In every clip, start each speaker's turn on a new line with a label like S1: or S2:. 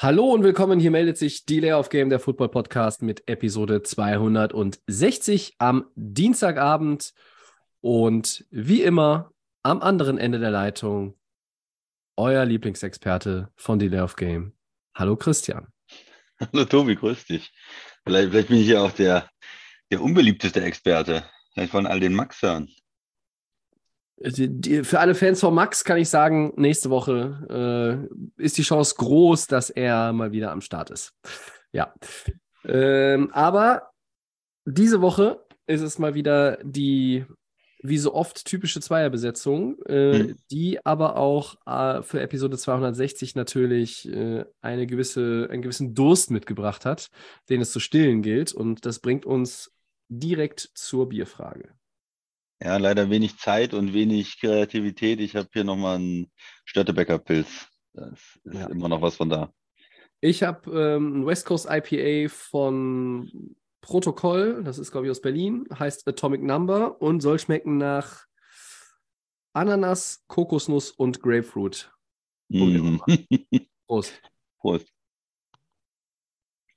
S1: Hallo und willkommen. Hier meldet sich Delay of Game, der Football Podcast mit Episode 260 am Dienstagabend. Und wie immer am anderen Ende der Leitung euer Lieblingsexperte von Delay of Game. Hallo Christian.
S2: Hallo Tobi, grüß dich. Vielleicht, vielleicht bin ich ja auch der, der unbeliebteste Experte. Vielleicht von all den.
S1: Die, die, für alle Fans von Max kann ich sagen, nächste Woche äh, ist die Chance groß, dass er mal wieder am Start ist. Ja. Ähm, aber diese Woche ist es mal wieder die, wie so oft, typische Zweierbesetzung, äh,
S2: Hm.
S1: die aber auch äh, für Episode 260 natürlich äh, eine gewisse, einen gewissen Durst mitgebracht hat, den es zu stillen gilt. Und das bringt uns direkt zur Bierfrage.
S2: Ja, leider wenig Zeit und wenig Kreativität. Ich habe hier nochmal einen Störtebecker Pilz. Das ist
S1: Ja.
S2: immer noch was von da.
S1: Ich habe ähm, ein West Coast IPA von Protokoll, das ist, glaube ich, aus Berlin, heißt Atomic Number und soll schmecken nach Ananas, Kokosnuss und Grapefruit.
S2: Mhm.
S1: Prost.
S2: Prost.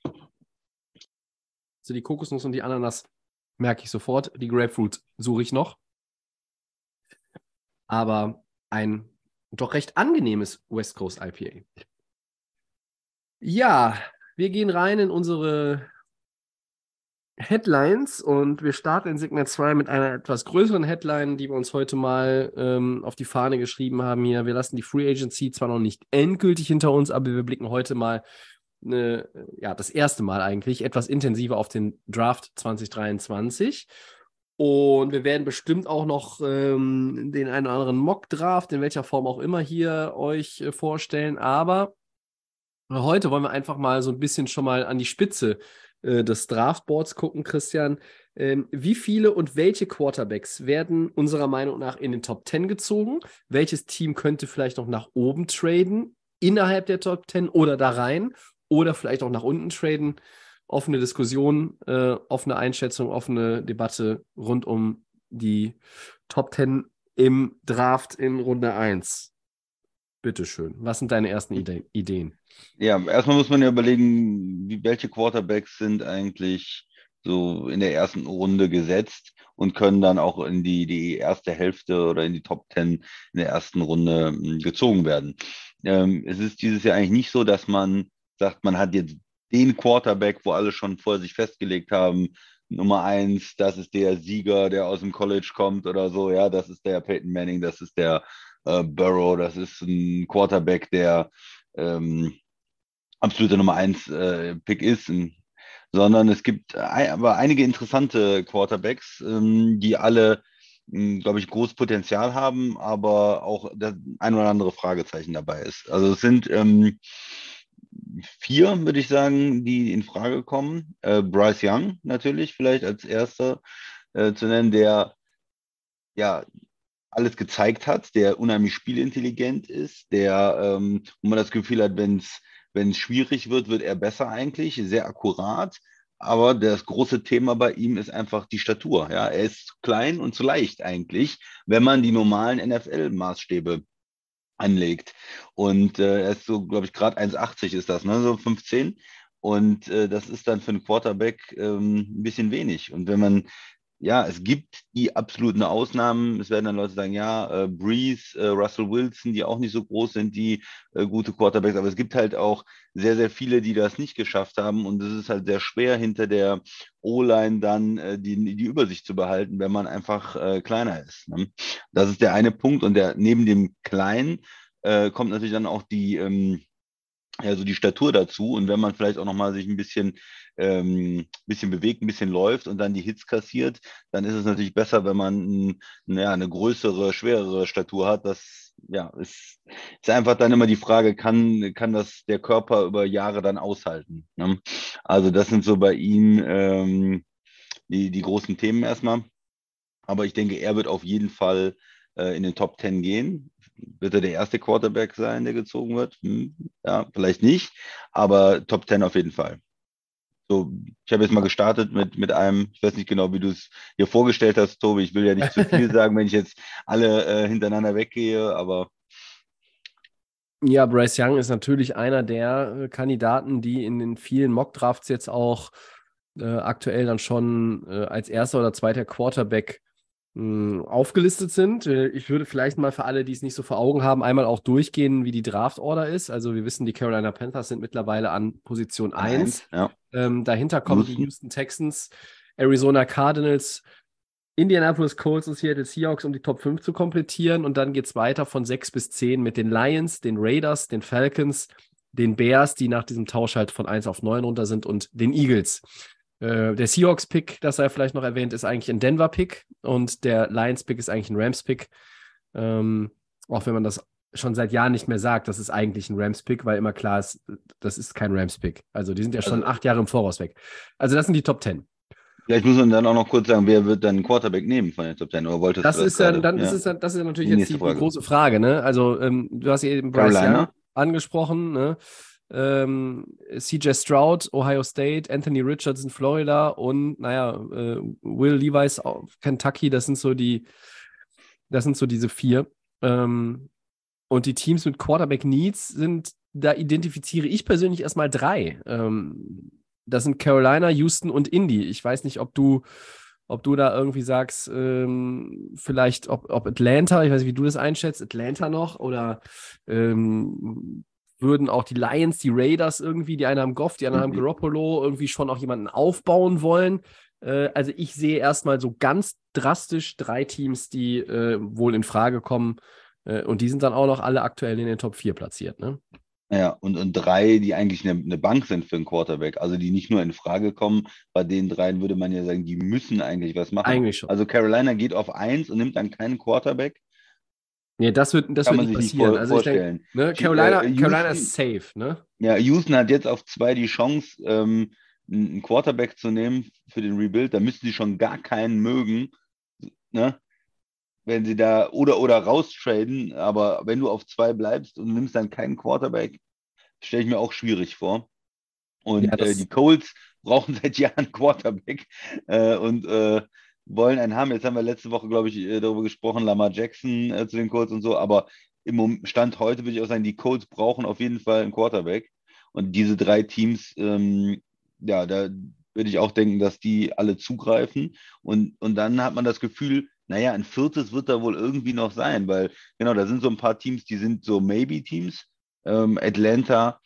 S1: Also die Kokosnuss und die Ananas merke ich sofort. Die Grapefruit suche ich noch. Aber ein doch recht angenehmes West Coast IPA. Ja, wir gehen rein in unsere Headlines und wir starten in Segment 2 mit einer etwas größeren Headline, die wir uns heute mal ähm, auf die Fahne geschrieben haben hier. Wir lassen die Free Agency zwar noch nicht endgültig hinter uns, aber wir blicken heute mal eine, ja, das erste Mal eigentlich etwas intensiver auf den Draft 2023. Und wir werden bestimmt auch noch ähm, den einen oder anderen Mock-Draft, in welcher Form auch immer, hier euch äh, vorstellen. Aber heute wollen wir einfach mal so ein bisschen schon mal an die Spitze äh, des Draftboards gucken, Christian. Ähm, wie viele und welche Quarterbacks werden unserer Meinung nach in den Top 10 gezogen? Welches Team könnte vielleicht noch nach oben traden, innerhalb der Top 10 oder da rein? Oder vielleicht auch nach unten traden? Offene Diskussion, äh, offene Einschätzung, offene Debatte rund um die Top 10 im Draft in Runde 1. Bitteschön. Was sind deine ersten Ide Ideen?
S2: Ja, erstmal muss man ja überlegen, wie, welche Quarterbacks sind eigentlich so in der ersten Runde gesetzt und können dann auch in die, die erste Hälfte oder in die Top 10 in der ersten Runde mh, gezogen werden. Ähm, es ist dieses Jahr eigentlich nicht so, dass man sagt, man hat jetzt den Quarterback, wo alle schon vorher sich festgelegt haben, Nummer eins, das ist der Sieger, der aus dem College kommt oder so, ja, das ist der Peyton Manning, das ist der äh, Burrow, das ist ein Quarterback, der ähm, absolute Nummer eins äh, Pick ist, ähm, sondern es gibt ein, aber einige interessante Quarterbacks, ähm, die alle, glaube ich, großes Potenzial haben, aber auch das ein oder andere Fragezeichen dabei ist. Also es sind ähm, vier, würde ich sagen, die in Frage kommen. Äh, Bryce Young natürlich vielleicht als erster äh, zu nennen, der ja alles gezeigt hat, der unheimlich spielintelligent ist, der, ähm, wo man das Gefühl hat, wenn es schwierig wird, wird er besser eigentlich, sehr akkurat. Aber das große Thema bei ihm ist einfach die Statur. Ja, er ist klein und zu leicht eigentlich, wenn man die normalen NFL-Maßstäbe anlegt. Und äh, er ist so, glaube ich, gerade 1,80 ist das, ne? so 15. Und äh, das ist dann für einen Quarterback ähm, ein bisschen wenig. Und wenn man ja, es gibt die absoluten Ausnahmen. Es werden dann Leute sagen, ja, äh, Breeze, äh, Russell Wilson, die auch nicht so groß sind, die äh, gute Quarterbacks. Aber es gibt halt auch sehr, sehr viele, die das nicht geschafft haben. Und es ist halt sehr schwer, hinter der O-Line dann äh, die, die Übersicht zu behalten, wenn man einfach äh, kleiner ist. Ne? Das ist der eine Punkt. Und der neben dem Kleinen äh, kommt natürlich dann auch die, ähm, ja, so die Statur dazu. Und wenn man vielleicht auch nochmal sich ein bisschen ähm, bisschen bewegt, ein bisschen läuft und dann die Hits kassiert, dann ist es natürlich besser, wenn man ein, ja, eine größere, schwerere Statur hat. Das ja, ist, ist einfach dann immer die Frage, kann, kann das der Körper über Jahre dann aushalten? Ne? Also das sind so bei ihm ähm, die, die großen Themen erstmal. Aber ich denke, er wird auf jeden Fall äh, in den Top 10 gehen. Wird er der erste Quarterback sein, der gezogen wird? Hm, ja, vielleicht nicht, aber Top 10 auf jeden Fall. So, ich habe jetzt mal gestartet mit, mit einem, ich weiß nicht genau, wie du es hier vorgestellt hast, Tobi. Ich will ja nicht zu viel sagen, wenn ich jetzt alle äh, hintereinander weggehe, aber.
S1: Ja, Bryce Young ist natürlich einer der äh, Kandidaten, die in den vielen Mockdrafts jetzt auch äh, aktuell dann schon äh, als erster oder zweiter Quarterback aufgelistet sind. Äh, ich würde vielleicht mal für alle, die es nicht so vor Augen haben, einmal auch durchgehen, wie die Draft-Order ist. Also wir wissen, die Carolina Panthers sind mittlerweile an Position 1.
S2: Ja.
S1: Ähm, dahinter kommen die Houston Texans, Arizona Cardinals, Indianapolis Colts und Seattle Seahawks, um die Top 5 zu komplettieren. Und dann geht es weiter von 6 bis 10 mit den Lions, den Raiders, den Falcons, den Bears, die nach diesem Tausch halt von 1 auf 9 runter sind, und den Eagles. Äh, der Seahawks-Pick, das sei vielleicht noch erwähnt, ist eigentlich ein Denver-Pick und der Lions-Pick ist eigentlich ein Rams-Pick. Ähm, auch wenn man das schon seit Jahren nicht mehr sagt, das ist eigentlich ein Rams-Pick, weil immer klar ist, das ist kein Rams-Pick. Also die sind ja schon also, acht Jahre im Voraus weg. Also das sind die Top Ten.
S2: Vielleicht muss man dann auch noch kurz sagen, wer wird dann Quarterback nehmen von den Top Ten? Oder wolltest
S1: das, ist ja, dann, ja. Das, ist, das ist natürlich die jetzt die, die, große Frage. Ne? Also ähm, du hast eben Bryce Young angesprochen. Ne? Ähm, CJ Stroud, Ohio State, Anthony Richardson, Florida und, naja, äh, Will Levis, Kentucky, das sind so die, das sind so diese vier. Ähm, und die Teams mit Quarterback Needs sind, da identifiziere ich persönlich erstmal drei. Ähm, das sind Carolina, Houston und Indy. Ich weiß nicht, ob du, ob du da irgendwie sagst, ähm, vielleicht ob, ob Atlanta, ich weiß nicht, wie du das einschätzt, Atlanta noch oder ähm, würden auch die Lions, die Raiders irgendwie, die einen haben Goff, die anderen mhm. haben Garoppolo, irgendwie schon auch jemanden aufbauen wollen. Äh, also ich sehe erstmal so ganz drastisch drei Teams, die äh, wohl in Frage kommen. Äh, und die sind dann auch noch alle aktuell in den Top 4 platziert. Ne?
S2: Ja, und, und drei, die eigentlich eine, eine, Bank sind für einen Quarterback, also die nicht nur in Frage kommen. Bei den dreien würde man ja sagen, die müssen eigentlich was machen.
S1: Eigentlich schon.
S2: Also Carolina geht auf eins und nimmt dann keinen Quarterback.
S1: Nee, das wird, das
S2: Kann
S1: wird
S2: nicht
S1: passieren.
S2: Nicht also vorstellen.
S1: Denk, ne, Carolina, äh, Houston, Carolina ist safe, ne?
S2: Ja, Houston hat jetzt auf zwei die Chance, ähm, einen Quarterback zu nehmen für den Rebuild. Da müssten sie schon gar keinen mögen, ne? Wenn sie da oder oder raustraden, aber wenn du auf zwei bleibst und nimmst dann keinen Quarterback, stelle ich mir auch schwierig vor. Und ja, äh, die Colts brauchen seit Jahren Quarterback äh, und äh, wollen einen haben. Jetzt haben wir letzte Woche, glaube ich, äh, darüber gesprochen, Lamar Jackson äh, zu den Colts und so, aber im Stand heute würde ich auch sagen, die Colts brauchen auf jeden Fall einen Quarterback. Und diese drei Teams, ähm, ja, da würde ich auch denken, dass die alle zugreifen. Und, und dann hat man das Gefühl, naja, ein viertes wird da wohl irgendwie noch sein, weil genau, da sind so ein paar Teams, die sind so Maybe-Teams. Ähm, Atlanta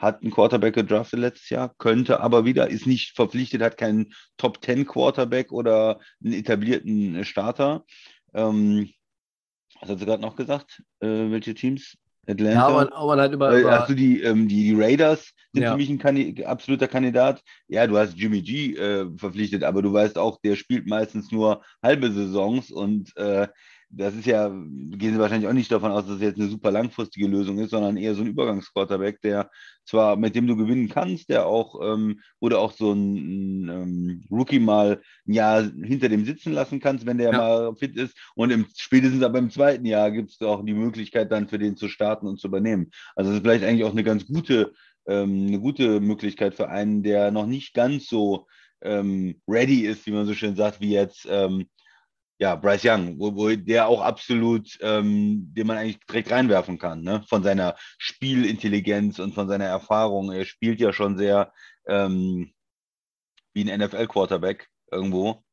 S2: hat einen Quarterback gedraftet letztes Jahr, könnte aber wieder, ist nicht verpflichtet, hat keinen Top 10 Quarterback oder einen etablierten Starter. Ähm, was hat sie gerade noch gesagt? Äh, welche Teams?
S1: Atlanta. Ja, aber man hat über.
S2: Äh, hast du die, ähm, die, die Raiders sind ja. für mich ein Kandi absoluter Kandidat. Ja, du hast Jimmy G äh, verpflichtet, aber du weißt auch, der spielt meistens nur halbe Saisons und äh, das ist ja, gehen Sie wahrscheinlich auch nicht davon aus, dass es jetzt eine super langfristige Lösung ist, sondern eher so ein Übergangsquarterback, der zwar mit dem du gewinnen kannst, der auch ähm, oder auch so ein, ähm, Rookie mal ein Jahr hinter dem sitzen lassen kannst, wenn der ja. mal fit ist. Und im, spätestens aber im zweiten Jahr gibt es auch die Möglichkeit, dann für den zu starten und zu übernehmen. Also das ist vielleicht eigentlich auch eine ganz gute, ähm, eine gute Möglichkeit für einen, der noch nicht ganz so ähm, ready ist, wie man so schön sagt, wie jetzt ähm, ja, Bryce Young, wo, wo der auch absolut, ähm, den man eigentlich direkt reinwerfen kann, ne? von seiner Spielintelligenz und von seiner Erfahrung. Er spielt ja schon sehr ähm, wie ein NFL-Quarterback irgendwo,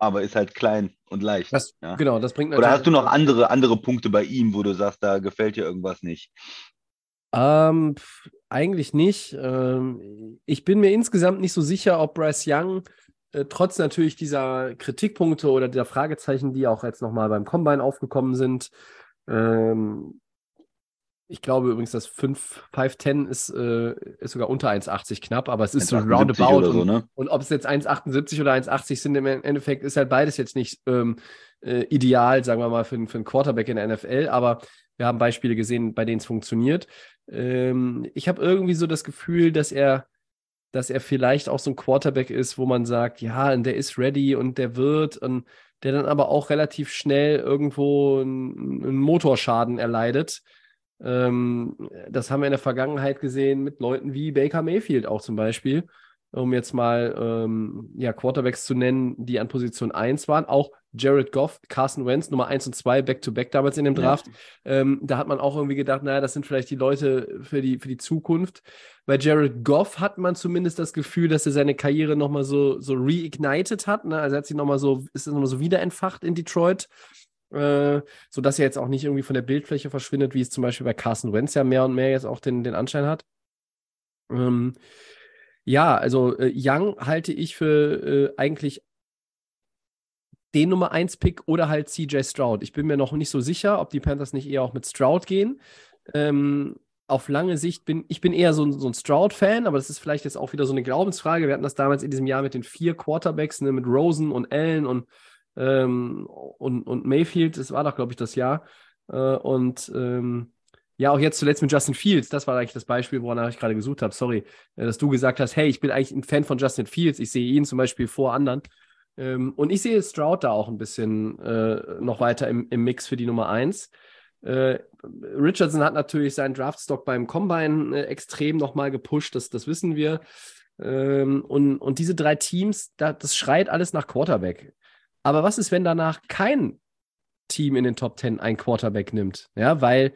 S2: aber ist halt klein und leicht.
S1: Das,
S2: ja?
S1: Genau, das bringt
S2: Oder hast du noch andere, andere Punkte bei ihm, wo du sagst, da gefällt dir irgendwas nicht?
S1: Ähm, eigentlich nicht. Ähm, ich bin mir insgesamt nicht so sicher, ob Bryce Young äh, trotz natürlich dieser Kritikpunkte oder der Fragezeichen, die auch jetzt nochmal beim Combine aufgekommen sind, ähm, ich glaube übrigens, dass 5, 510 ist, äh, ist sogar unter 1,80 knapp, aber es ist so roundabout. So, ne? und, und, ob es jetzt 1,78 oder 1,80 sind, im Endeffekt ist halt beides jetzt nicht ähm, äh, ideal, sagen wir mal, für, für einen Quarterback in der NFL. Aber wir haben Beispiele gesehen, bei denen es funktioniert. Ähm, ich habe irgendwie so das Gefühl, dass er dass er vielleicht auch so ein Quarterback ist, wo man sagt, ja, der ist ready und der wird und der dann aber auch relativ schnell irgendwo einen, einen Motorschaden erleidet. Ähm, das haben wir in der Vergangenheit gesehen mit Leuten wie Baker Mayfield auch zum Beispiel, um jetzt mal ähm, ja, Quarterbacks zu nennen, die an Position 1 waren. Auch Jared Goff, Carson Wentz, Nummer 1 und 2, Back-to-Back damals in dem Draft. Ja. Ähm, da hat man auch irgendwie gedacht, naja, das sind vielleicht die Leute für die, für die Zukunft. Bei Jared Goff hat man zumindest das Gefühl, dass er seine Karriere nochmal so, so reignited hat. Ne? Also er hat sie nochmal so, ist nochmal so wiederentfacht in Detroit. Äh, sodass er jetzt auch nicht irgendwie von der Bildfläche verschwindet, wie es zum Beispiel bei Carson Wentz ja mehr und mehr jetzt auch den, den Anschein hat. Ähm, ja, also äh, Young halte ich für äh, eigentlich den Nummer 1 Pick oder halt CJ Stroud. Ich bin mir noch nicht so sicher, ob die Panthers nicht eher auch mit Stroud gehen. Ähm, auf lange Sicht bin ich bin eher so ein, so ein Stroud-Fan, aber das ist vielleicht jetzt auch wieder so eine Glaubensfrage. Wir hatten das damals in diesem Jahr mit den vier Quarterbacks, ne, mit Rosen und Allen und, ähm, und, und Mayfield. Das war doch, glaube ich, das Jahr. Äh, und ähm, ja, auch jetzt zuletzt mit Justin Fields, das war eigentlich das Beispiel, woran ich gerade gesucht habe. Sorry, äh, dass du gesagt hast, hey, ich bin eigentlich ein Fan von Justin Fields. Ich sehe ihn zum Beispiel vor anderen. Ähm, und ich sehe Stroud da auch ein bisschen äh, noch weiter im, im Mix für die Nummer 1. Äh, Richardson hat natürlich seinen Draftstock beim Combine äh, extrem nochmal gepusht, das, das wissen wir. Ähm, und, und diese drei Teams, da, das schreit alles nach Quarterback. Aber was ist, wenn danach kein Team in den Top 10 ein Quarterback nimmt? Ja, weil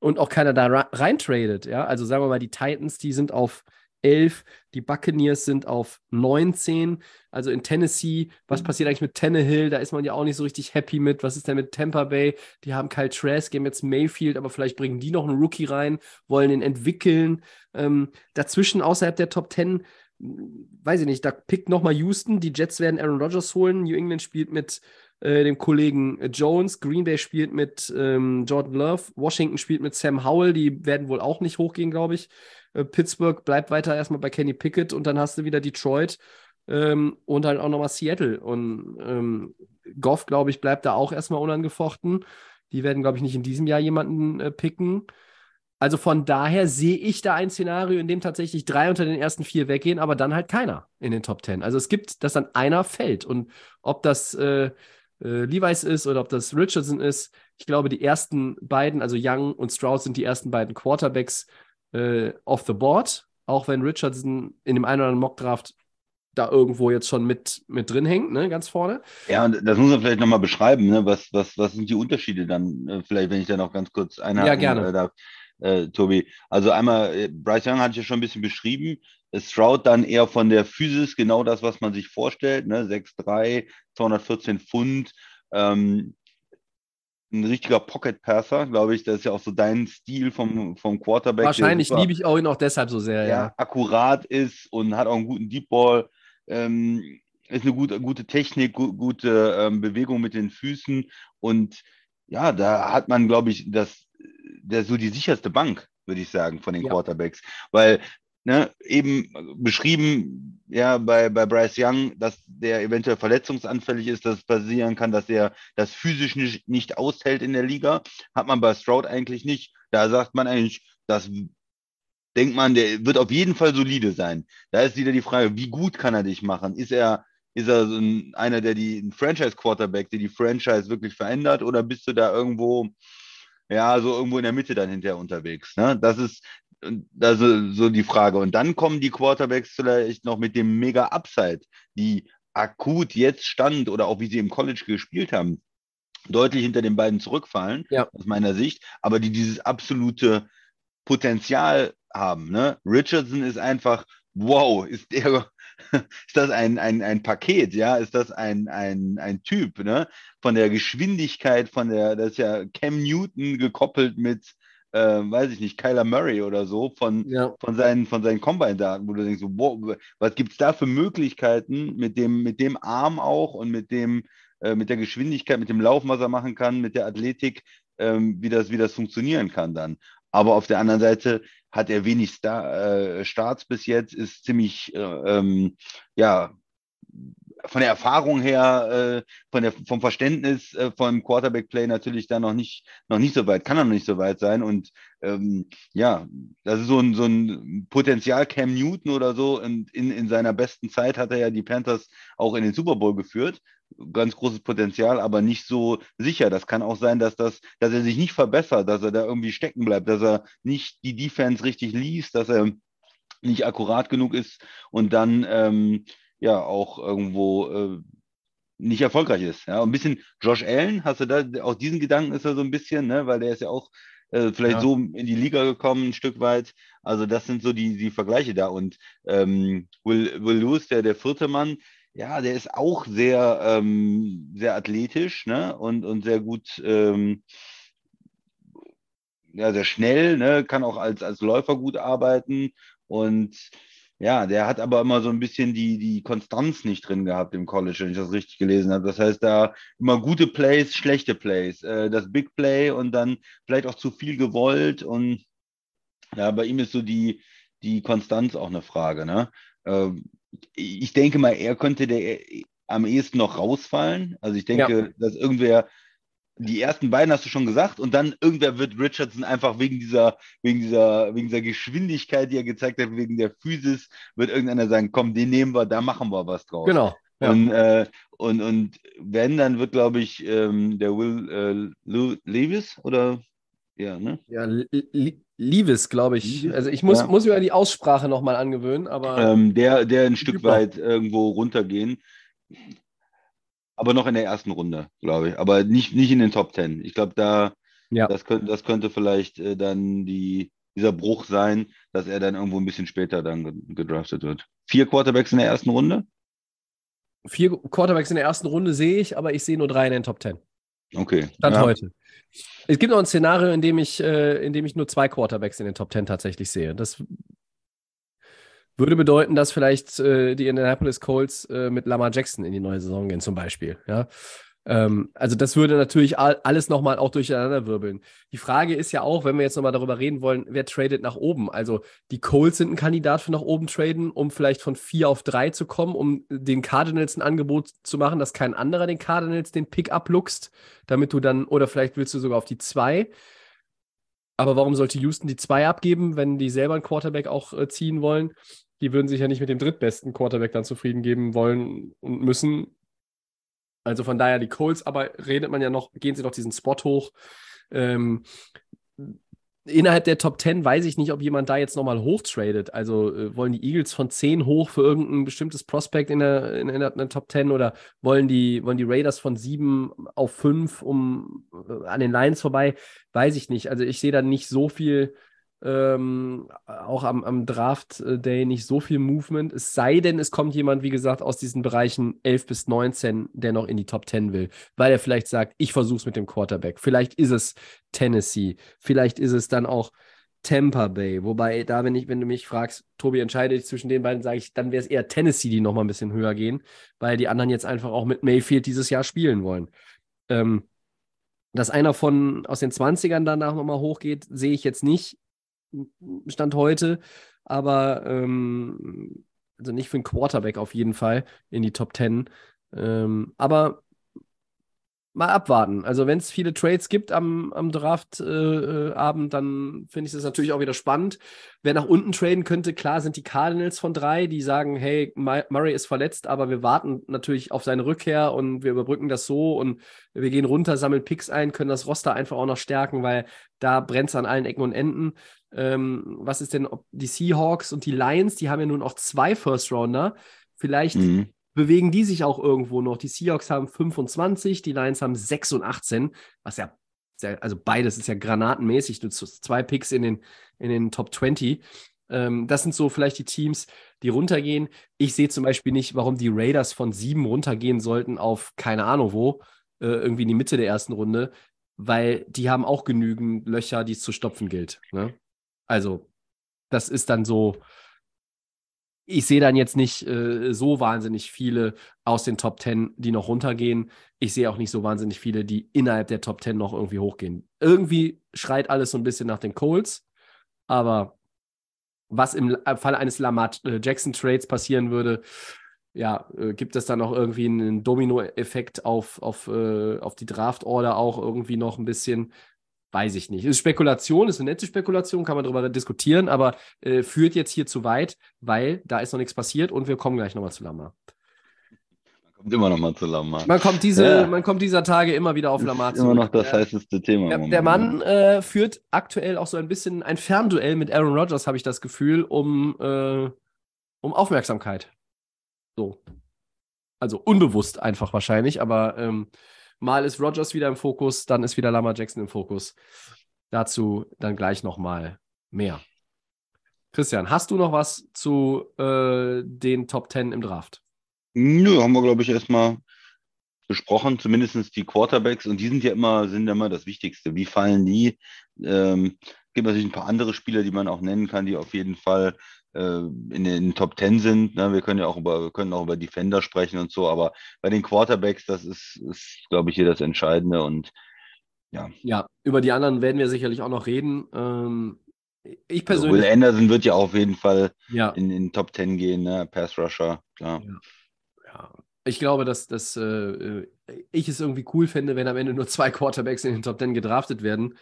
S1: und auch keiner da reintradet. Ja, also sagen wir mal, die Titans, die sind auf 11, die Buccaneers sind auf 19. Also in Tennessee, was mhm. passiert eigentlich mit Tannehill? Da ist man ja auch nicht so richtig happy mit. Was ist denn mit Tampa Bay? Die haben Kyle Trask, geben jetzt Mayfield, aber vielleicht bringen die noch einen Rookie rein, wollen ihn entwickeln. Ähm, dazwischen, außerhalb der Top 10, weiß ich nicht, da pickt nochmal Houston. Die Jets werden Aaron Rodgers holen. New England spielt mit äh, dem Kollegen Jones. Green Bay spielt mit ähm, Jordan Love. Washington spielt mit Sam Howell. Die werden wohl auch nicht hochgehen, glaube ich. Äh, Pittsburgh bleibt weiter erstmal bei Kenny Pickett und dann hast du wieder Detroit ähm, und halt auch nochmal Seattle. Und ähm, Goff, glaube ich, bleibt da auch erstmal unangefochten. Die werden, glaube ich, nicht in diesem Jahr jemanden äh, picken. Also von daher sehe ich da ein Szenario, in dem tatsächlich drei unter den ersten vier weggehen, aber dann halt keiner in den Top Ten. Also es gibt, dass dann einer fällt. Und ob das äh, äh, Levi's ist oder ob das Richardson ist, ich glaube, die ersten beiden, also Young und Strauss, sind die ersten beiden Quarterbacks, äh, off the board, auch wenn Richardson in dem einen oder anderen Mockdraft da irgendwo jetzt schon mit, mit drin hängt, ne, ganz vorne.
S2: Ja, und das muss man vielleicht nochmal beschreiben, ne? was, was, was sind die Unterschiede dann, äh, vielleicht, wenn ich da noch ganz kurz einhaken
S1: ja, gerne.
S2: Äh, darf, äh, Tobi. Also einmal, äh, Bryce Young hatte ich ja schon ein bisschen beschrieben, Stroud dann eher von der Physis, genau das, was man sich vorstellt, ne? 6'3, 214 Pfund, ähm, ein richtiger Pocket-Passer, glaube ich. Das ist ja auch so dein Stil vom, vom Quarterback.
S1: Wahrscheinlich liebe ich auch ihn auch deshalb so sehr, ja. ja.
S2: Akkurat ist und hat auch einen guten Deep Ball. Ähm, ist eine gute, gute Technik, gu gute ähm, Bewegung mit den Füßen. Und ja, da hat man, glaube ich, das, der so die sicherste Bank, würde ich sagen, von den ja. Quarterbacks. Weil ne, eben beschrieben, ja, bei, bei Bryce Young, dass der eventuell verletzungsanfällig ist, dass es passieren kann, dass er das physisch nicht, nicht aushält in der Liga. Hat man bei Stroud eigentlich nicht. Da sagt man eigentlich, das denkt man, der wird auf jeden Fall solide sein. Da ist wieder die Frage, wie gut kann er dich machen? Ist er, ist er so ein, einer, der die, ein Franchise-Quarterback, der die Franchise wirklich verändert, oder bist du da irgendwo, ja, so irgendwo in der Mitte dann hinterher unterwegs? Ne? Das ist, das ist so die Frage. Und dann kommen die Quarterbacks vielleicht noch mit dem mega Upside, die akut jetzt stand oder auch wie sie im College gespielt haben, deutlich hinter den beiden zurückfallen, ja. aus meiner Sicht, aber die dieses absolute Potenzial haben. Ne? Richardson ist einfach, wow, ist der, ist das ein, ein, ein Paket, ja, ist das ein, ein, ein Typ, ne? Von der Geschwindigkeit, von der, das ist ja Cam Newton gekoppelt mit äh, weiß ich nicht, Kyler Murray oder so von, ja. von seinen, von seinen Combine-Daten, wo du denkst, wow, was gibt es da für Möglichkeiten mit dem, mit dem Arm auch und mit dem, äh, mit der Geschwindigkeit, mit dem Laufen, was er machen kann, mit der Athletik, ähm, wie, das, wie das funktionieren kann dann. Aber auf der anderen Seite hat er wenig Star, äh, Starts bis jetzt, ist ziemlich, äh, ähm, ja, von der Erfahrung her, äh, von der, vom Verständnis äh, vom Quarterback-Play natürlich da noch nicht, noch nicht so weit, kann er noch nicht so weit sein. Und ähm, ja, das ist so ein, so ein Potenzial Cam Newton oder so. Und in, in seiner besten Zeit hat er ja die Panthers auch in den Super Bowl geführt. Ganz großes Potenzial, aber nicht so sicher. Das kann auch sein, dass das, dass er sich nicht verbessert, dass er da irgendwie stecken bleibt, dass er nicht die Defense richtig liest, dass er nicht akkurat genug ist und dann ähm, ja auch irgendwo äh, nicht erfolgreich ist. Ja, ein bisschen Josh Allen, hast du da auch diesen Gedanken ist er so ein bisschen, ne, weil der ist ja auch äh, vielleicht ja. so in die Liga gekommen, ein Stück weit. Also das sind so die, die Vergleiche da. Und ähm, Will, Will Lewis, der, der vierte Mann, ja, der ist auch sehr, ähm, sehr athletisch ne? und, und sehr gut, ähm, ja, sehr schnell, ne? kann auch als, als Läufer gut arbeiten. Und ja, der hat aber immer so ein bisschen die, die Konstanz nicht drin gehabt im College, wenn ich das richtig gelesen habe. Das heißt, da immer gute Plays, schlechte Plays. Äh, das Big Play und dann vielleicht auch zu viel gewollt. Und ja, bei ihm ist so die, die Konstanz auch eine Frage. Ne? Äh, ich denke mal, er könnte der am ehesten noch rausfallen. Also ich denke, ja. dass irgendwer die ersten beiden hast du schon gesagt und dann irgendwer wird Richardson einfach wegen dieser, wegen dieser, wegen dieser Geschwindigkeit, die er gezeigt hat, wegen der Physis, wird irgendeiner sagen, komm, den nehmen wir, da machen wir was draus.
S1: Genau.
S2: Ja. Und, äh, und, und wenn, dann wird, glaube ich, ähm, der Will äh, Levis oder ja, ne?
S1: Ja, Levis, glaube ich. Levis? Also ich muss, ja. muss mir die Aussprache nochmal angewöhnen, aber.
S2: Ähm, der, der ein Stück weit irgendwo runtergehen aber noch in der ersten Runde, glaube ich. Aber nicht, nicht in den Top Ten. Ich glaube, da ja. das, könnte, das könnte vielleicht äh, dann die, dieser Bruch sein, dass er dann irgendwo ein bisschen später dann gedraftet wird. Vier Quarterbacks in der ersten Runde?
S1: Vier Quarterbacks in der ersten Runde sehe ich, aber ich sehe nur drei in den Top Ten.
S2: Okay.
S1: Stand ja. heute. Es gibt noch ein Szenario, in dem ich, äh, in dem ich nur zwei Quarterbacks in den Top Ten tatsächlich sehe. Das würde bedeuten, dass vielleicht äh, die Indianapolis Colts äh, mit Lamar Jackson in die neue Saison gehen, zum Beispiel. Ja? Ähm, also das würde natürlich all, alles nochmal auch durcheinander wirbeln. Die Frage ist ja auch, wenn wir jetzt nochmal darüber reden wollen, wer tradet nach oben? Also die Colts sind ein Kandidat für nach oben traden, um vielleicht von vier auf drei zu kommen, um den Cardinals ein Angebot zu machen, dass kein anderer den Cardinals den Pick abluchst, damit du dann, oder vielleicht willst du sogar auf die zwei. Aber warum sollte Houston die zwei abgeben, wenn die selber einen Quarterback auch äh, ziehen wollen? Die würden sich ja nicht mit dem drittbesten Quarterback dann zufrieden geben wollen und müssen. Also von daher die Colts, aber redet man ja noch, gehen sie doch diesen Spot hoch. Ähm, innerhalb der Top 10 weiß ich nicht, ob jemand da jetzt nochmal hochtradet. Also äh, wollen die Eagles von 10 hoch für irgendein bestimmtes Prospect in der, in, in der, Top 10 oder wollen die, wollen die Raiders von 7 auf 5 um äh, an den Lions vorbei? Weiß ich nicht. Also ich sehe da nicht so viel ähm, auch am, am Draft äh, Day nicht so viel Movement. Es sei denn, es kommt jemand, wie gesagt, aus diesen Bereichen 11 bis 19, der noch in die Top 10 will, weil er vielleicht sagt, ich versuche es mit dem Quarterback. Vielleicht ist es Tennessee, vielleicht ist es dann auch Tampa Bay. Wobei, da, wenn, ich, wenn du mich fragst, Tobi, entscheide dich zwischen den beiden, sage ich, dann wäre es eher Tennessee, die noch mal ein bisschen höher gehen, weil die anderen jetzt einfach auch mit Mayfield dieses Jahr spielen wollen. Ähm, dass einer von aus den 20ern danach nochmal hochgeht, sehe ich jetzt nicht. Stand heute, aber ähm, also nicht für einen Quarterback auf jeden Fall in die Top 10. Ähm, aber mal abwarten. Also wenn es viele Trades gibt am, am Draftabend, äh, dann finde ich das natürlich auch wieder spannend. Wer nach unten traden könnte, klar sind die Cardinals von drei, die sagen, hey, Murray ist verletzt, aber wir warten natürlich auf seine Rückkehr und wir überbrücken das so und wir gehen runter, sammeln Picks ein, können das Roster einfach auch noch stärken, weil da brennt es an allen Ecken und Enden. Ähm, was ist denn, ob die Seahawks und die Lions, die haben ja nun auch zwei First-Rounder. Vielleicht mhm bewegen die sich auch irgendwo noch. Die Seahawks haben 25, die Lions haben 6 und 18, was ja, also beides ist ja granatenmäßig. Du zwei Picks in den, in den Top 20. Ähm, das sind so vielleicht die Teams, die runtergehen. Ich sehe zum Beispiel nicht, warum die Raiders von sieben runtergehen sollten auf keine Ahnung wo, äh, irgendwie in die Mitte der ersten Runde, weil die haben auch genügend Löcher, die es zu stopfen gilt. Ne? Also, das ist dann so, ich sehe dann jetzt nicht äh, so wahnsinnig viele aus den Top 10, die noch runtergehen. Ich sehe auch nicht so wahnsinnig viele, die innerhalb der Top 10 noch irgendwie hochgehen. Irgendwie schreit alles so ein bisschen nach den Colts, aber was im Fall eines Lamar äh, Jackson Trades passieren würde, ja, äh, gibt es dann noch irgendwie einen Domino-Effekt auf, auf, äh, auf die Draft-Order auch irgendwie noch ein bisschen? Weiß ich nicht. Ist Spekulation, ist eine nette Spekulation, kann man darüber diskutieren, aber äh, führt jetzt hier zu weit, weil da ist noch nichts passiert und wir kommen gleich nochmal zu Lamar.
S2: Man kommt immer nochmal zu Lamar.
S1: Man kommt, diese,
S2: Ja.
S1: man kommt dieser Tage immer wieder auf Lamar
S2: ist immer noch das heißeste Thema.
S1: Der, der Mann äh, führt aktuell auch so ein bisschen ein Fernduell mit Aaron Rodgers, habe ich das Gefühl, um, äh, um Aufmerksamkeit. So. Also unbewusst einfach wahrscheinlich, aber ähm, mal ist Rodgers wieder im Fokus, dann ist wieder Lamar Jackson im Fokus. Dazu dann gleich nochmal mehr. Christian, hast du noch was zu äh, den Top 10 im Draft?
S2: Nö, haben wir, glaube ich, erstmal besprochen, zumindest die Quarterbacks, und die sind ja immer, sind immer das Wichtigste. Wie fallen die? Ähm, gibt natürlich ein paar andere Spieler, die man auch nennen kann, die auf jeden Fall in den Top 10 sind. Ne? Wir können ja auch über, wir können auch über Defender sprechen und so, aber bei den Quarterbacks, das ist, ist glaube ich, hier das Entscheidende. Und
S1: Ja, über die anderen werden wir sicherlich auch noch reden. Ähm, ich
S2: also Will
S1: persönlich,
S2: Anderson wird ja auf jeden Fall
S1: ja,
S2: in den Top 10 gehen, ne? Pass Rusher, klar.
S1: Ja, ich glaube, dass, dass äh, äh, ich es irgendwie cool fände, wenn am Ende nur zwei Quarterbacks in den Top 10 gedraftet werden.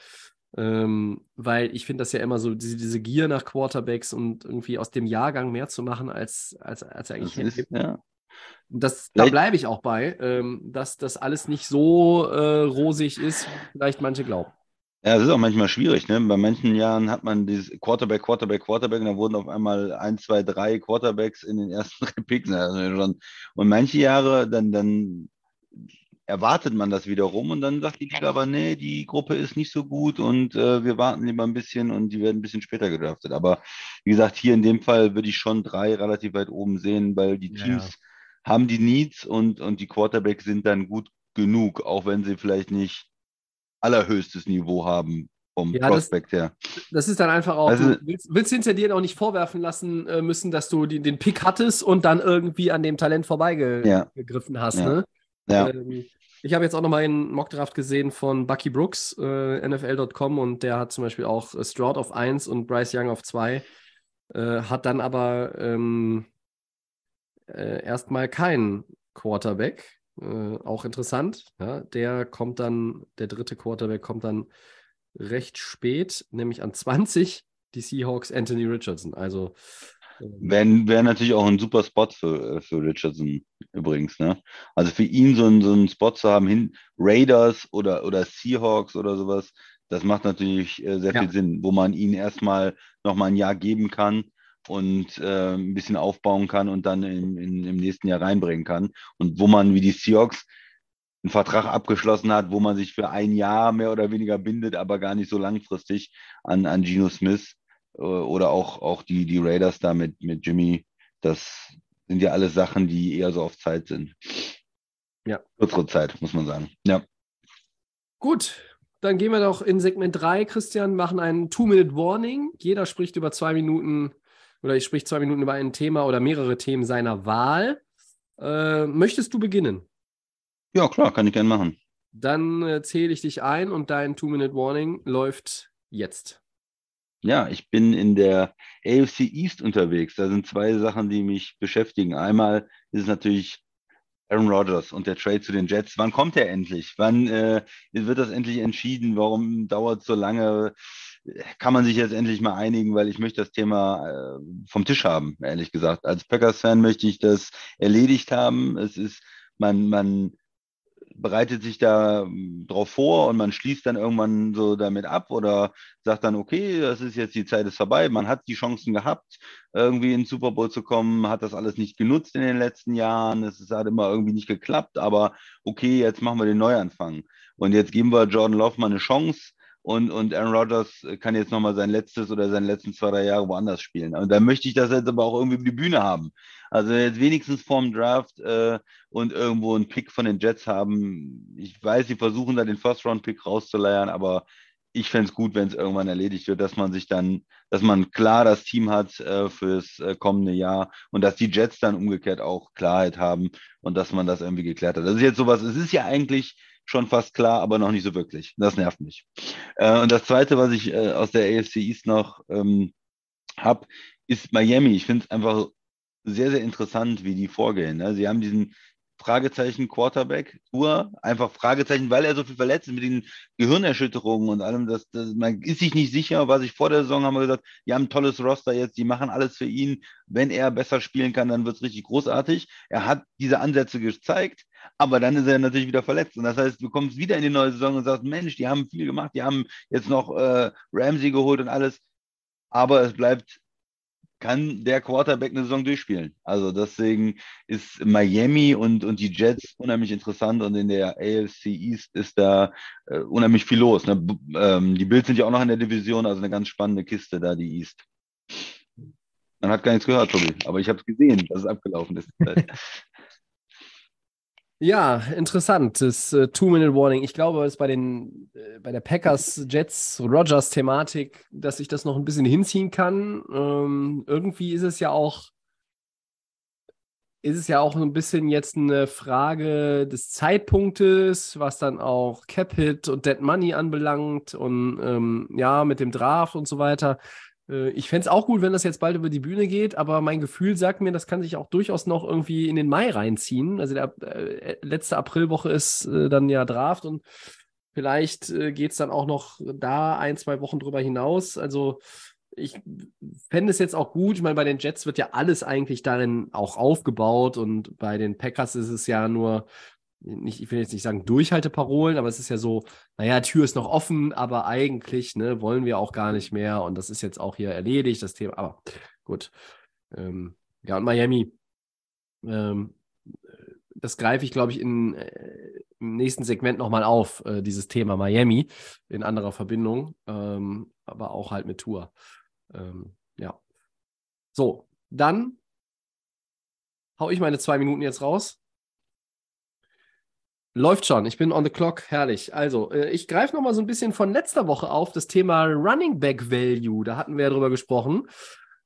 S1: Ähm, weil ich finde das ja immer so, diese, diese Gier nach Quarterbacks und irgendwie aus dem Jahrgang mehr zu machen, als, als, als eigentlich
S2: Das ist, ja.
S1: Das, da bleibe ich auch bei, ähm, dass das alles nicht so äh, rosig ist, wie vielleicht manche glauben.
S2: Ja, es ist auch manchmal schwierig, ne? Bei manchen Jahren hat man dieses Quarterback, Quarterback, Quarterback und dann wurden auf einmal ein, zwei, drei Quarterbacks in den ersten drei Picks. Also schon. Und manche Jahre, dann, dann erwartet man das wiederum und dann sagt die Liga aber, nee, die Gruppe ist nicht so gut und äh, wir warten lieber ein bisschen und die werden ein bisschen später gedraftet. Aber wie gesagt, hier in dem Fall würde ich schon drei relativ weit oben sehen, weil die Teams
S1: ja.
S2: haben die Needs und, und die Quarterbacks sind dann gut genug, auch wenn sie vielleicht nicht allerhöchstes Niveau haben vom
S1: Ja, das-
S2: Prospect her.
S1: Das ist dann einfach auch,
S2: Also-
S1: du willst, willst hinter dir auch nicht vorwerfen lassen äh, müssen, dass du die, den Pick hattest und dann irgendwie an dem Talent vorbeigegriffen
S2: Ja.
S1: hast.
S2: Ja.
S1: Ne?
S2: Ja,
S1: Ähm, ich habe jetzt auch noch mal einen Mockdraft gesehen von Bucky Brooks, äh, NFL.com, und der hat zum Beispiel auch äh, Stroud auf 1 und Bryce Young auf 2, äh, hat dann aber ähm, äh, erstmal keinen Quarterback. Äh, auch interessant. Ja? Der kommt dann, der dritte Quarterback kommt dann recht spät, nämlich an 20, die Seahawks Anthony Richardson. Also
S2: wäre wär natürlich auch ein super Spot für, äh, für Richardson übrigens. Ne? Also für ihn so, einen- so einen Spot zu haben, hin Raiders oder, oder Seahawks oder sowas, das macht natürlich äh, sehr
S1: Ja.
S2: viel Sinn, wo man ihn erstmal nochmal ein Jahr geben kann und äh, ein bisschen aufbauen kann und dann in, in, im nächsten Jahr reinbringen kann. Und wo man wie die Seahawks einen Vertrag abgeschlossen hat, wo man sich für ein Jahr mehr oder weniger bindet, aber gar nicht so langfristig an, an Geno Smith oder auch, auch die, die Raiders da mit, mit Jimmy. Das sind ja alles Sachen, die eher so auf Zeit sind.
S1: Ja.
S2: Kürzere Zeit, muss man sagen. Ja.
S1: Gut, dann gehen wir doch in Segment 3, Christian, machen einen Two-Minute-Warning. Jeder spricht über zwei Minuten oder ich sprich zwei Minuten über ein Thema oder mehrere Themen seiner Wahl. Äh, möchtest du beginnen?
S2: Ja, klar, kann ich gerne machen.
S1: Dann äh, zähle ich dich ein und dein Two-Minute-Warning läuft jetzt.
S2: Ja, ich bin in der AFC East unterwegs. Da sind zwei Sachen, die mich beschäftigen. Einmal ist es natürlich Aaron Rodgers und der Trade zu den Jets. Wann kommt er endlich? Wann äh, wird das endlich entschieden? Warum dauert es so lange? Kann man sich jetzt endlich mal einigen, weil ich möchte das Thema äh, vom Tisch haben, ehrlich gesagt. Als Packers-Fan möchte ich das erledigt haben. Es ist, man, man bereitet sich da ähm, drauf vor und man schließt dann irgendwann so damit ab oder sagt dann, okay, das ist jetzt die Zeit ist vorbei, man hat die Chancen gehabt, irgendwie in den Super Bowl zu kommen, hat das alles nicht genutzt in den letzten Jahren, es hat immer irgendwie nicht geklappt, aber okay, jetzt machen wir den Neuanfang. Und jetzt geben wir Jordan Love mal eine Chance und, und Aaron Rodgers kann jetzt nochmal sein letztes oder seine letzten zwei, drei Jahre woanders spielen. Und da möchte ich das jetzt aber auch irgendwie über die Bühne haben. Also jetzt wenigstens vorm Draft äh, und irgendwo einen Pick von den Jets haben. Ich weiß, sie versuchen da den First-Round-Pick rauszuleiern, aber ich fände es gut, wenn es irgendwann erledigt wird, dass man sich dann, dass man klar das Team hat äh, fürs äh, kommende Jahr und dass die Jets dann umgekehrt auch Klarheit haben und dass man das irgendwie geklärt hat. Das ist jetzt sowas, es ist ja eigentlich schon fast klar, aber noch nicht so wirklich. Das nervt mich. Äh, und das Zweite, was ich äh, aus der AFC East noch ähm, habe, ist Miami. Ich finde es einfach sehr, sehr interessant, wie die vorgehen. Ne? Sie haben diesen Fragezeichen Quarterback, Tour, einfach Fragezeichen, weil er so viel verletzt ist mit den Gehirnerschütterungen und allem. Das, das, man ist sich nicht sicher, was ich vor der Saison haben wir gesagt, die haben ein tolles Roster jetzt, die machen alles für ihn. Wenn er besser spielen kann, dann wird es richtig großartig. Er hat diese Ansätze gezeigt, aber dann ist er natürlich wieder verletzt. Und das heißt, du kommst wieder in die neue Saison und sagst, Mensch, die haben viel gemacht, die haben jetzt noch äh, Ramsey geholt und alles. Aber es bleibt kann der Quarterback eine Saison durchspielen. Also deswegen ist Miami und, und die Jets unheimlich interessant und in der AFC East ist da äh, unheimlich viel los. Ne? Ähm, die Bills sind ja auch noch in der Division, also eine ganz spannende Kiste da, die East. Man hat gar nichts gehört, Tobi, aber ich habe es gesehen, dass es abgelaufen ist.
S1: Ja, interessant. Das äh, Two-Minute-Warning. Ich glaube, es bei den äh, bei der Packers, Jets, Rogers Thematik, dass ich das noch ein bisschen hinziehen kann. Ähm, irgendwie ist es ja auch ist es ja auch ein bisschen jetzt eine Frage des Zeitpunktes, was dann auch Cap-Hit und Dead Money anbelangt und ähm, ja, mit dem Draft und so weiter. Äh, ich fände es auch gut, wenn das jetzt bald über die Bühne geht, aber mein Gefühl sagt mir, das kann sich auch durchaus noch irgendwie in den Mai reinziehen. Also der äh, letzte Aprilwoche ist äh, dann ja Draft und vielleicht äh, geht es dann auch noch da ein, zwei Wochen drüber hinaus. Also ich fände es jetzt auch gut. Ich meine, bei den Jets wird ja alles eigentlich darin auch aufgebaut und bei den Packers ist es ja nur nicht, ich will jetzt nicht sagen Durchhalteparolen, aber es ist ja so, naja, Tür ist noch offen, aber eigentlich ne, wollen wir auch gar nicht mehr und das ist jetzt auch hier erledigt, das Thema. Aber gut. Ähm, ja, und Miami, ähm, das greife ich, glaube ich, in, äh, im nächsten Segment nochmal auf, äh, dieses Thema Miami in anderer Verbindung, ähm, aber auch halt mit Tour. Ähm, ja. So, dann hau ich meine zwei Minuten jetzt raus. Läuft schon, ich bin on the clock, herrlich. Also, äh, ich greife nochmal so ein bisschen von letzter Woche auf das Thema Running Back Value. Da hatten wir ja drüber gesprochen.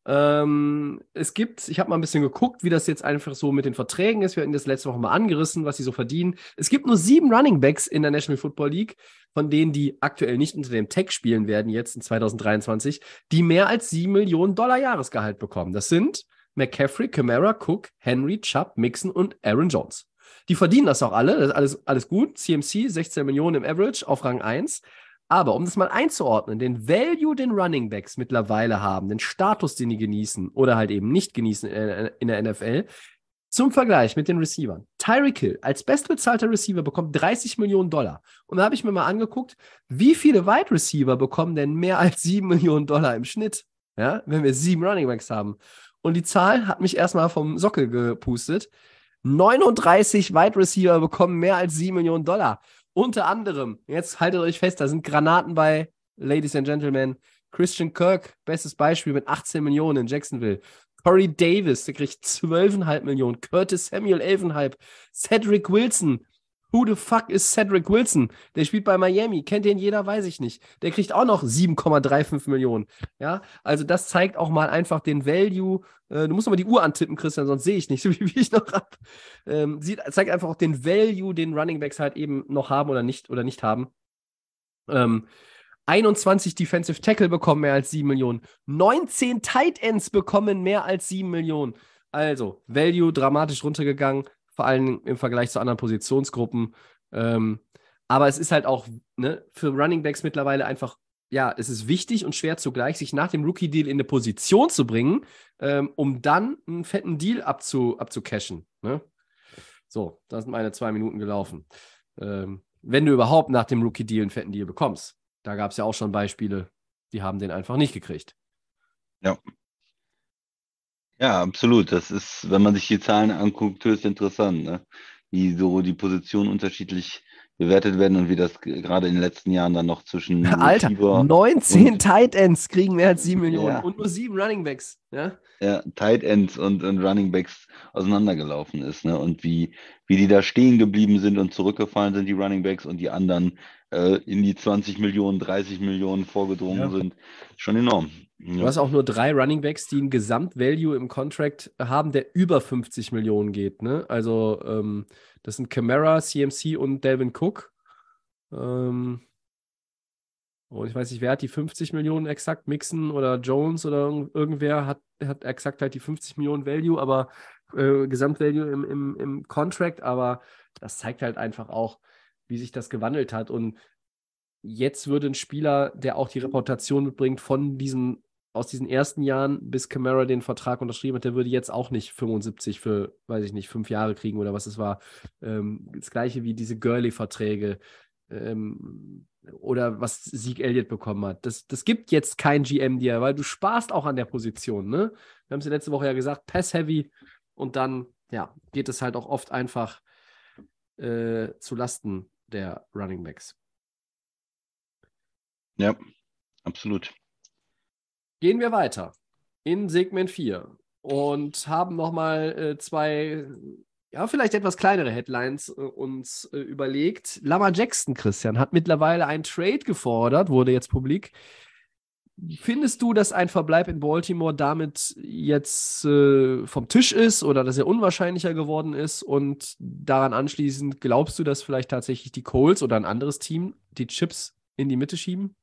S1: Ähm, es gibt, ich habe mal ein bisschen geguckt, wie das jetzt einfach so mit den Verträgen ist. Wir hatten das letzte Woche mal angerissen, was sie so verdienen. Es gibt nur sieben Running Backs in der National Football League, von denen die aktuell nicht unter dem Tag spielen werden, jetzt in 2023, die mehr als sieben Millionen Dollar Jahresgehalt bekommen. Das sind McCaffrey, Camara, Cook, Henry, Chubb, Mixon und Aaron Jones. Die verdienen das auch alle, das ist alles, alles gut. CMC 16 Millionen im Average auf Rang 1. Aber um das mal einzuordnen, den Value, den Running Backs mittlerweile haben, den Status, den die genießen oder halt eben nicht genießen in der NFL, zum Vergleich mit den Receivern. Tyreek Hill als bestbezahlter Receiver bekommt 30 Millionen Dollar. Und da habe ich mir mal angeguckt, wie viele Wide Receiver bekommen denn mehr als 7 Millionen Dollar im Schnitt, ja, wenn wir sieben Running Backs haben. Und die Zahl hat mich erstmal vom Sockel gepustet. 39 Wide Receiver bekommen mehr als 7 Millionen Dollar. Unter anderem, jetzt haltet euch fest, da sind Granaten bei, Ladies and Gentlemen. Christian Kirk, bestes Beispiel mit 18 Millionen in Jacksonville. Corey Davis, der kriegt 12,5 Millionen. Curtis Samuel 11,5. Cedric Wilson, Who the fuck ist Cedric Wilson? Der spielt bei Miami. Kennt den jeder? Weiß ich nicht. Der kriegt auch noch 7,35 Millionen. Ja, also das zeigt auch mal einfach den Value. Äh, du musst mal die Uhr antippen, Christian, sonst sehe ich nicht, wie, wie ich noch habe. Ähm, zeigt einfach auch den Value, den Running Backs halt eben noch haben oder nicht oder nicht haben. Ähm, 21 Defensive Tackle bekommen mehr als 7 Millionen. 19 Tight Ends bekommen mehr als 7 Millionen. Also, Value dramatisch runtergegangen vor allem im Vergleich zu anderen Positionsgruppen. Ähm, aber es ist halt auch ne, für Running Backs mittlerweile einfach, ja, es ist wichtig und schwer zugleich, sich nach dem Rookie-Deal in eine Position zu bringen, ähm, um dann einen fetten Deal abzu, abzucashen. Ne? So, da sind meine zwei Minuten gelaufen. Ähm, wenn du überhaupt nach dem Rookie-Deal einen fetten Deal bekommst. Da gab es ja auch schon Beispiele, die haben den einfach nicht gekriegt.
S2: Ja, ja, absolut. Das ist, wenn man sich die Zahlen anguckt, höchst interessant, ne? Wie so die Positionen unterschiedlich bewertet werden und wie das gerade in den letzten Jahren dann noch zwischen
S1: Alter,
S2: Receiver
S1: 19
S2: und-
S1: Tight Ends kriegen mehr als 7 Millionen
S2: Ja.
S1: und nur 7 Running Backs. Ja?
S2: ja, Tight Ends und, und Running Backs auseinandergelaufen ist, ne? Und wie, wie die da stehen geblieben sind und zurückgefallen sind, die Running Backs, und die anderen äh, in die 20 Millionen, 30 Millionen vorgedrungen
S1: Ja.
S2: sind. Schon enorm.
S1: Du
S2: Ja.
S1: hast auch nur drei Running Backs, die ein Gesamtvalue im Contract haben, der über 50 Millionen geht. Ne? Also ähm, das sind Camara, CMC und Delvin Cook. Ähm, Und ich weiß nicht, wer hat die 50 Millionen exakt? Mixon oder Jones oder irgendwer hat, hat exakt halt die 50 Millionen Value, aber äh, Gesamtvalue im, im, im Contract, aber das zeigt halt einfach auch, wie sich das gewandelt hat. Und jetzt würde ein Spieler, der auch die Reputation mitbringt von diesem, aus diesen ersten Jahren, bis Camara den Vertrag unterschrieben hat, der würde jetzt auch nicht 75 für, weiß ich nicht, fünf Jahre kriegen oder was es war. Ähm, das gleiche wie diese Gurley-Verträge. Ähm, oder was Sieg Elliott bekommen hat. Das, das gibt jetzt kein GM dir, weil du sparst auch an der Position. Ne? Wir haben es ja letzte Woche ja gesagt, Pass-Heavy und dann ja, geht es halt auch oft einfach äh, zu der Running Backs.
S2: Ja, absolut.
S1: Gehen wir weiter in Segment 4 und haben nochmal äh, zwei ja, vielleicht etwas kleinere Headlines äh, uns äh, überlegt. Lama Jackson, Christian, hat mittlerweile einen Trade gefordert, wurde jetzt publik. Findest du, dass ein Verbleib in Baltimore damit jetzt äh, vom Tisch ist oder dass er unwahrscheinlicher geworden ist? Und daran anschließend, glaubst du, dass vielleicht tatsächlich die Coles oder ein anderes Team die Chips in die Mitte schieben?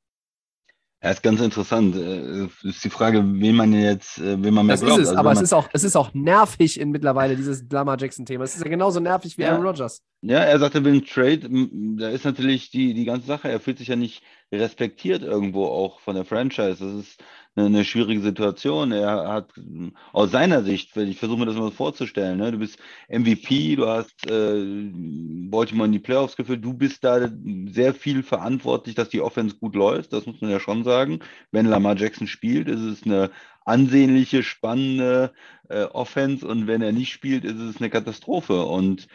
S2: Ja, ist ganz interessant. Äh, ist die Frage, wen man jetzt, äh, wen man mehr
S1: das
S2: glaubt.
S1: Ist es,
S2: also,
S1: aber es ist, auch, es ist auch nervig in mittlerweile, dieses Lamar Jackson-Thema. Es ist ja genauso nervig wie ja. Aaron Rodgers.
S2: Ja, er sagte, er will einen Trade. Da ist natürlich die, die ganze Sache, er fühlt sich ja nicht respektiert irgendwo auch von der Franchise. Das ist eine schwierige Situation. Er hat aus seiner Sicht, ich versuche mir das mal vorzustellen, ne? du bist MVP, du hast äh, Baltimore in die Playoffs geführt, du bist da sehr viel verantwortlich, dass die Offense gut läuft, das muss man ja schon sagen. Wenn Lamar Jackson spielt, ist es eine ansehnliche, spannende äh, Offense und wenn er nicht spielt, ist es eine Katastrophe. Und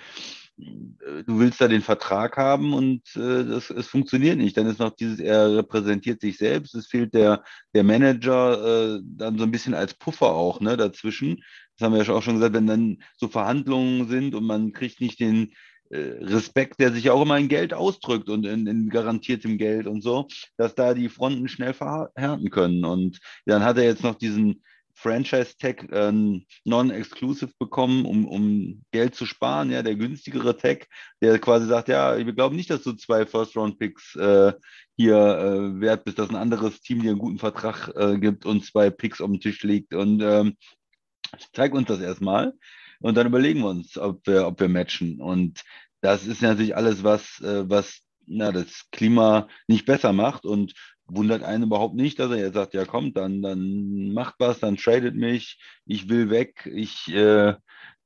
S2: du willst da den Vertrag haben und äh, das, es funktioniert nicht. Dann ist noch dieses, er repräsentiert sich selbst, es fehlt der, der Manager äh, dann so ein bisschen als Puffer auch ne, dazwischen. Das haben wir ja auch schon gesagt, wenn dann so Verhandlungen sind und man kriegt nicht den äh, Respekt, der sich auch immer in Geld ausdrückt und in, in, garantiertem Geld und so, dass da die Fronten schnell verhärten können. Und dann hat er jetzt noch diesen Franchise-Tag äh, non-exclusive bekommen, um, um Geld zu sparen, ja, der günstigere Tag, der quasi sagt, ja, wir glauben nicht, dass du zwei First-Round-Picks äh, hier äh, wert bist, dass ein anderes Team dir einen guten Vertrag äh, gibt und zwei Picks auf dem Tisch legt. Und ähm, zeig uns das erstmal und dann überlegen wir uns, ob wir, ob wir matchen. Und das ist natürlich alles, was, äh, was na, das Klima nicht besser macht. Und wundert einen überhaupt nicht, dass er jetzt sagt, ja kommt, dann, dann macht was, dann tradet mich, ich will weg, ich äh,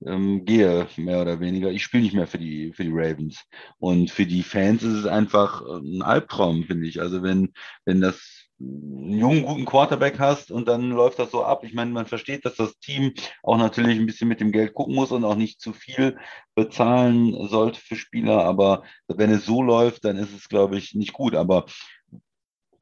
S2: ähm, gehe mehr oder weniger. Ich spiele nicht mehr für die, für die Ravens. Und für die Fans ist es einfach ein Albtraum, finde ich. Also wenn, wenn das einen jungen, guten Quarterback hast und dann läuft das so ab. Ich meine, man versteht, dass das Team auch natürlich ein bisschen mit dem Geld gucken muss und auch nicht zu viel bezahlen sollte für Spieler. Aber wenn es so läuft, dann ist es, glaube ich, nicht gut. Aber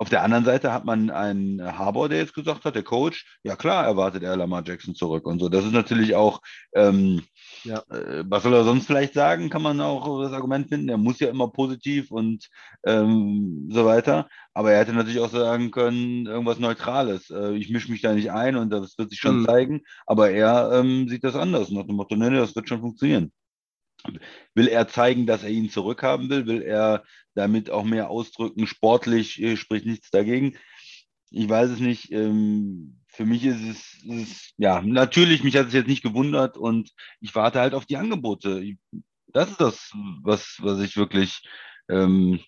S2: auf der anderen Seite hat man einen Harbour, der jetzt gesagt hat, der Coach, ja klar, erwartet er Lamar Jackson zurück und so. Das ist natürlich auch, ähm, ja. äh, was soll er sonst vielleicht sagen, kann man auch das Argument finden. Er muss ja immer positiv und ähm, so weiter. Aber er hätte natürlich auch sagen können, irgendwas Neutrales. Äh, ich mische mich da nicht ein und das wird sich schon mhm. zeigen. Aber er ähm, sieht das anders. Nach dem Motto, nee, das wird schon funktionieren. Will er zeigen, dass er ihn zurückhaben will? Will er damit auch mehr ausdrücken? Sportlich äh, spricht nichts dagegen. Ich weiß es nicht. Ähm, für mich ist es, ist, ja, natürlich, mich hat es jetzt nicht gewundert und ich warte halt auf die Angebote. Das ist das, was, was ich wirklich ähm,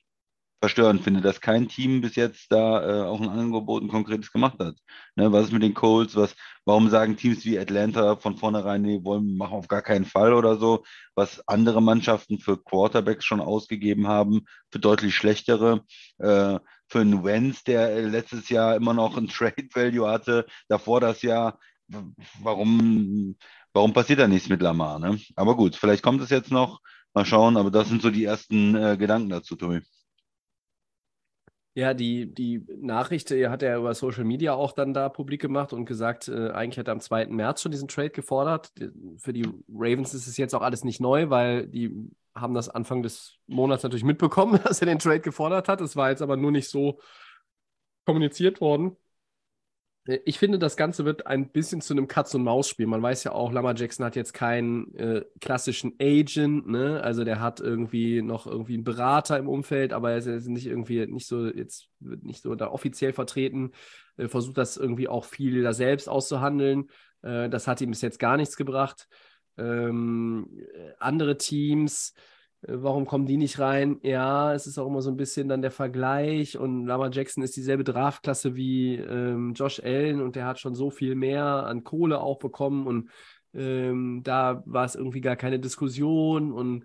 S2: verstörend finde, dass kein Team bis jetzt da äh, auch ein Angebot ein konkretes gemacht hat. Ne, was ist mit den Colts? Was, warum sagen Teams wie Atlanta von vornherein, nee, wollen machen auf gar keinen Fall oder so, was andere Mannschaften für Quarterbacks schon ausgegeben haben, für deutlich schlechtere, äh, für einen Wenz, der äh, letztes Jahr immer noch ein Trade Value hatte, davor das Jahr, warum, warum passiert da nichts mit Lamar? Ne? Aber gut, vielleicht kommt es jetzt noch. Mal schauen, aber das sind so die ersten äh, Gedanken dazu, Tobi.
S1: Ja, die, die Nachricht hat er über Social Media auch dann da publik gemacht und gesagt, äh, eigentlich hat er am 2. März schon diesen Trade gefordert. Für die Ravens ist es jetzt auch alles nicht neu, weil die haben das Anfang des Monats natürlich mitbekommen, dass er den Trade gefordert hat. Es war jetzt aber nur nicht so kommuniziert worden. Äh, ich finde, das Ganze wird ein bisschen zu einem Katz-und-Maus-Spiel. Man weiß ja auch, Lamar Jackson hat jetzt keinen äh, klassischen Agent, ne? Also der hat irgendwie noch irgendwie einen Berater im Umfeld, aber er ist nicht irgendwie nicht so jetzt wird nicht so da offiziell vertreten. Äh, versucht das irgendwie auch viel da selbst auszuhandeln. Äh, das hat ihm bis jetzt gar nichts gebracht. Ähm, äh, andere Teams warum kommen die nicht rein? Ja, es ist auch immer so ein bisschen dann der Vergleich und Lama Jackson ist dieselbe Draftklasse wie ähm, Josh Allen und der hat schon so viel mehr an Kohle auch bekommen und ähm, da war es irgendwie gar keine Diskussion und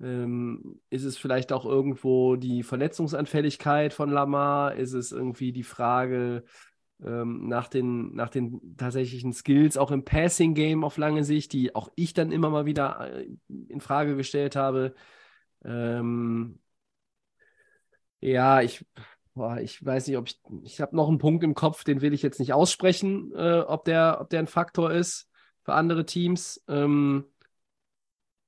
S1: ähm, ist es vielleicht auch irgendwo die Verletzungsanfälligkeit von Lamar? Ist es irgendwie die Frage, ähm, nach, den, nach den tatsächlichen Skills, auch im Passing-Game auf lange Sicht, die auch ich dann immer mal wieder äh, in Frage gestellt habe. Ähm, ja, ich, boah, ich weiß nicht, ob ich, ich habe noch einen Punkt im Kopf, den will ich jetzt nicht aussprechen, äh, ob, der, ob der ein Faktor ist für andere Teams. Ähm,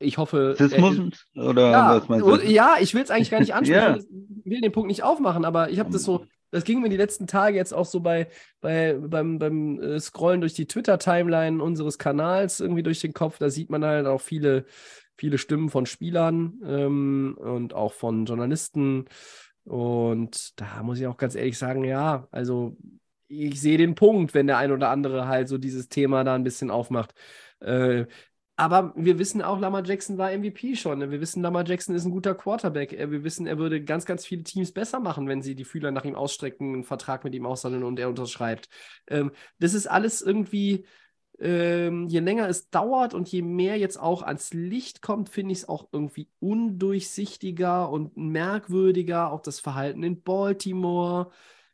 S1: ich hoffe.
S2: Sismus? Oder
S1: ja, was meinst du? Ja, ich will es eigentlich gar nicht ansprechen. Ich will den Punkt nicht aufmachen, aber ich habe das so das ging mir die letzten Tage jetzt auch so bei, bei beim, beim äh, Scrollen durch die Twitter-Timeline unseres Kanals irgendwie durch den Kopf. Da sieht man halt auch viele, viele Stimmen von Spielern ähm, und auch von Journalisten. Und da muss ich auch ganz ehrlich sagen, ja, also ich sehe den Punkt, wenn der ein oder andere halt so dieses Thema da ein bisschen aufmacht. Äh, aber wir wissen auch, Lamar Jackson war MVP schon. Ne? Wir wissen, Lamar Jackson ist ein guter Quarterback. Wir wissen, er würde ganz, ganz viele Teams besser machen, wenn sie die Fühler nach ihm ausstrecken, einen Vertrag mit ihm aushandeln und er unterschreibt. Ähm, das ist alles irgendwie, ähm, je länger es dauert und je mehr jetzt auch ans Licht kommt, finde ich es auch irgendwie undurchsichtiger und merkwürdiger. Auch das Verhalten in Baltimore.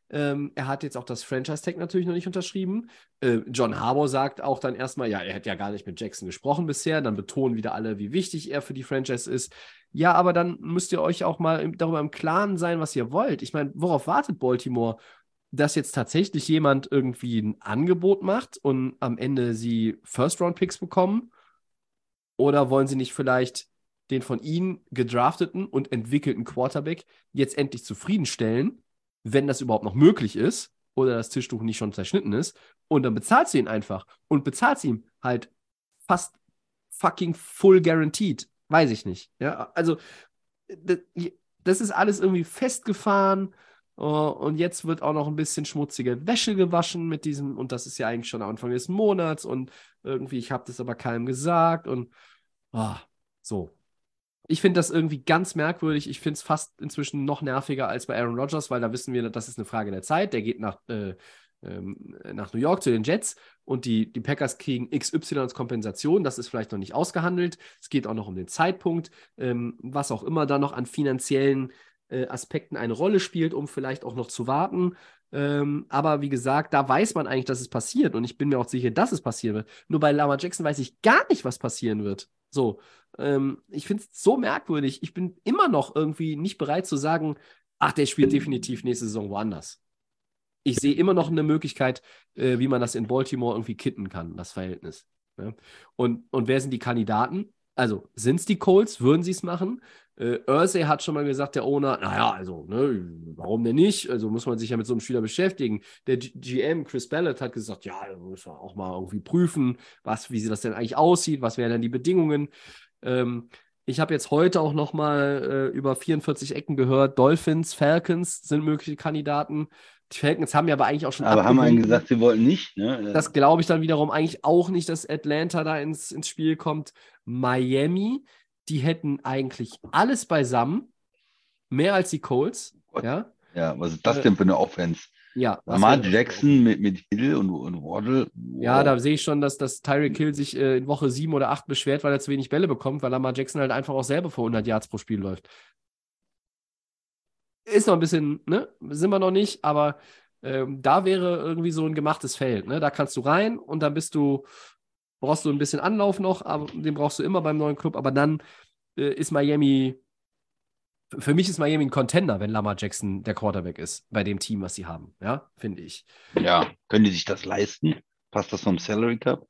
S1: Ähm, er hat jetzt auch das Franchise-Tag natürlich noch nicht unterschrieben. Äh, John Harbour sagt auch dann erstmal, ja, er hätte ja gar nicht mit Jackson gesprochen bisher. Dann betonen wieder alle, wie wichtig er für die Franchise ist. Ja, aber dann müsst ihr euch auch mal darüber im Klaren sein, was ihr wollt. Ich meine, worauf wartet Baltimore? Dass jetzt tatsächlich jemand irgendwie ein Angebot macht und am Ende sie First-Round-Picks bekommen? Oder wollen sie nicht vielleicht den von ihnen gedrafteten und entwickelten Quarterback jetzt endlich zufriedenstellen? Wenn das überhaupt noch möglich ist oder das Tischtuch nicht schon zerschnitten ist. Und dann bezahlt sie ihn einfach und bezahlt sie ihm halt fast fucking full guaranteed. Weiß ich nicht. Ja, also das ist alles irgendwie festgefahren. Uh, und jetzt wird auch noch ein bisschen schmutzige Wäsche gewaschen mit diesem, und das ist ja eigentlich schon Anfang des Monats und irgendwie, ich habe das aber keinem gesagt und oh, so. Ich finde das irgendwie ganz merkwürdig. Ich finde es fast inzwischen noch nerviger als bei Aaron Rodgers, weil da wissen wir, das ist eine Frage der Zeit. Der geht nach, äh, ähm, nach New York zu den Jets und die, die Packers kriegen XY als Kompensation. Das ist vielleicht noch nicht ausgehandelt. Es geht auch noch um den Zeitpunkt, ähm, was auch immer da noch an finanziellen äh, Aspekten eine Rolle spielt, um vielleicht auch noch zu warten. Ähm, aber wie gesagt, da weiß man eigentlich, dass es passiert und ich bin mir auch sicher, dass es passieren wird. Nur bei Lama Jackson weiß ich gar nicht, was passieren wird. So, ähm, ich finde es so merkwürdig. Ich bin immer noch irgendwie nicht bereit zu sagen, ach, der spielt definitiv nächste Saison woanders. Ich sehe immer noch eine Möglichkeit, äh, wie man das in Baltimore irgendwie kitten kann, das Verhältnis. Ja? Und, und wer sind die Kandidaten? Also, sind es die Colts? Würden sie es machen? Äh, Ursay hat schon mal gesagt, der Owner, naja, also, ne, warum denn nicht? Also muss man sich ja mit so einem Spieler beschäftigen. Der G GM, Chris Ballard, hat gesagt, ja, da muss man auch mal irgendwie prüfen, was, wie das denn eigentlich aussieht, was wären dann die Bedingungen. Ähm, ich habe jetzt heute auch noch mal äh, über 44 Ecken gehört, Dolphins, Falcons sind mögliche Kandidaten. Die Falcons haben ja aber eigentlich auch schon.
S2: Aber haben einen gesagt, sie wollten nicht. Ne?
S1: Das glaube ich dann wiederum eigentlich auch nicht, dass Atlanta da ins, ins Spiel kommt. Miami, die hätten eigentlich alles beisammen, mehr als die Colts. Ja,
S2: ja was ist das denn für eine Offense?
S1: Ja.
S2: Lamar Jackson mit, mit Hill und, und Waddle.
S1: Wow. Ja, da sehe ich schon, dass, dass Tyreek Hill sich äh, in Woche sieben oder acht beschwert, weil er zu wenig Bälle bekommt, weil Lamar Jackson halt einfach auch selber vor 100 Yards pro Spiel läuft. Ist noch ein bisschen, ne? Sind wir noch nicht, aber ähm, da wäre irgendwie so ein gemachtes Feld, ne? Da kannst du rein und dann bist du, brauchst du ein bisschen Anlauf noch, aber den brauchst du immer beim neuen Club, aber dann äh, ist Miami für mich ist Miami ein Contender, wenn Lamar Jackson der Quarterback ist, bei dem Team, was sie haben. Ja, finde ich.
S2: Ja, können die sich das leisten? Passt das vom Salary Cup?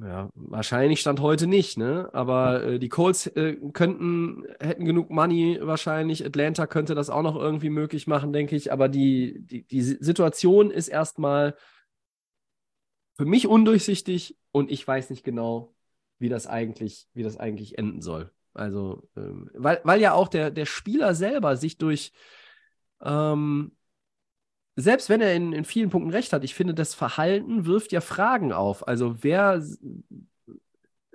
S1: Ja, wahrscheinlich stand heute nicht, ne? Aber äh, die Colts äh, könnten, hätten genug Money wahrscheinlich. Atlanta könnte das auch noch irgendwie möglich machen, denke ich. Aber die, die, die Situation ist erstmal für mich undurchsichtig und ich weiß nicht genau, wie das eigentlich, wie das eigentlich enden soll. Also, ähm, weil, weil ja auch der, der Spieler selber sich durch, ähm, selbst wenn er in, in vielen Punkten recht hat, ich finde, das Verhalten wirft ja Fragen auf. Also, wer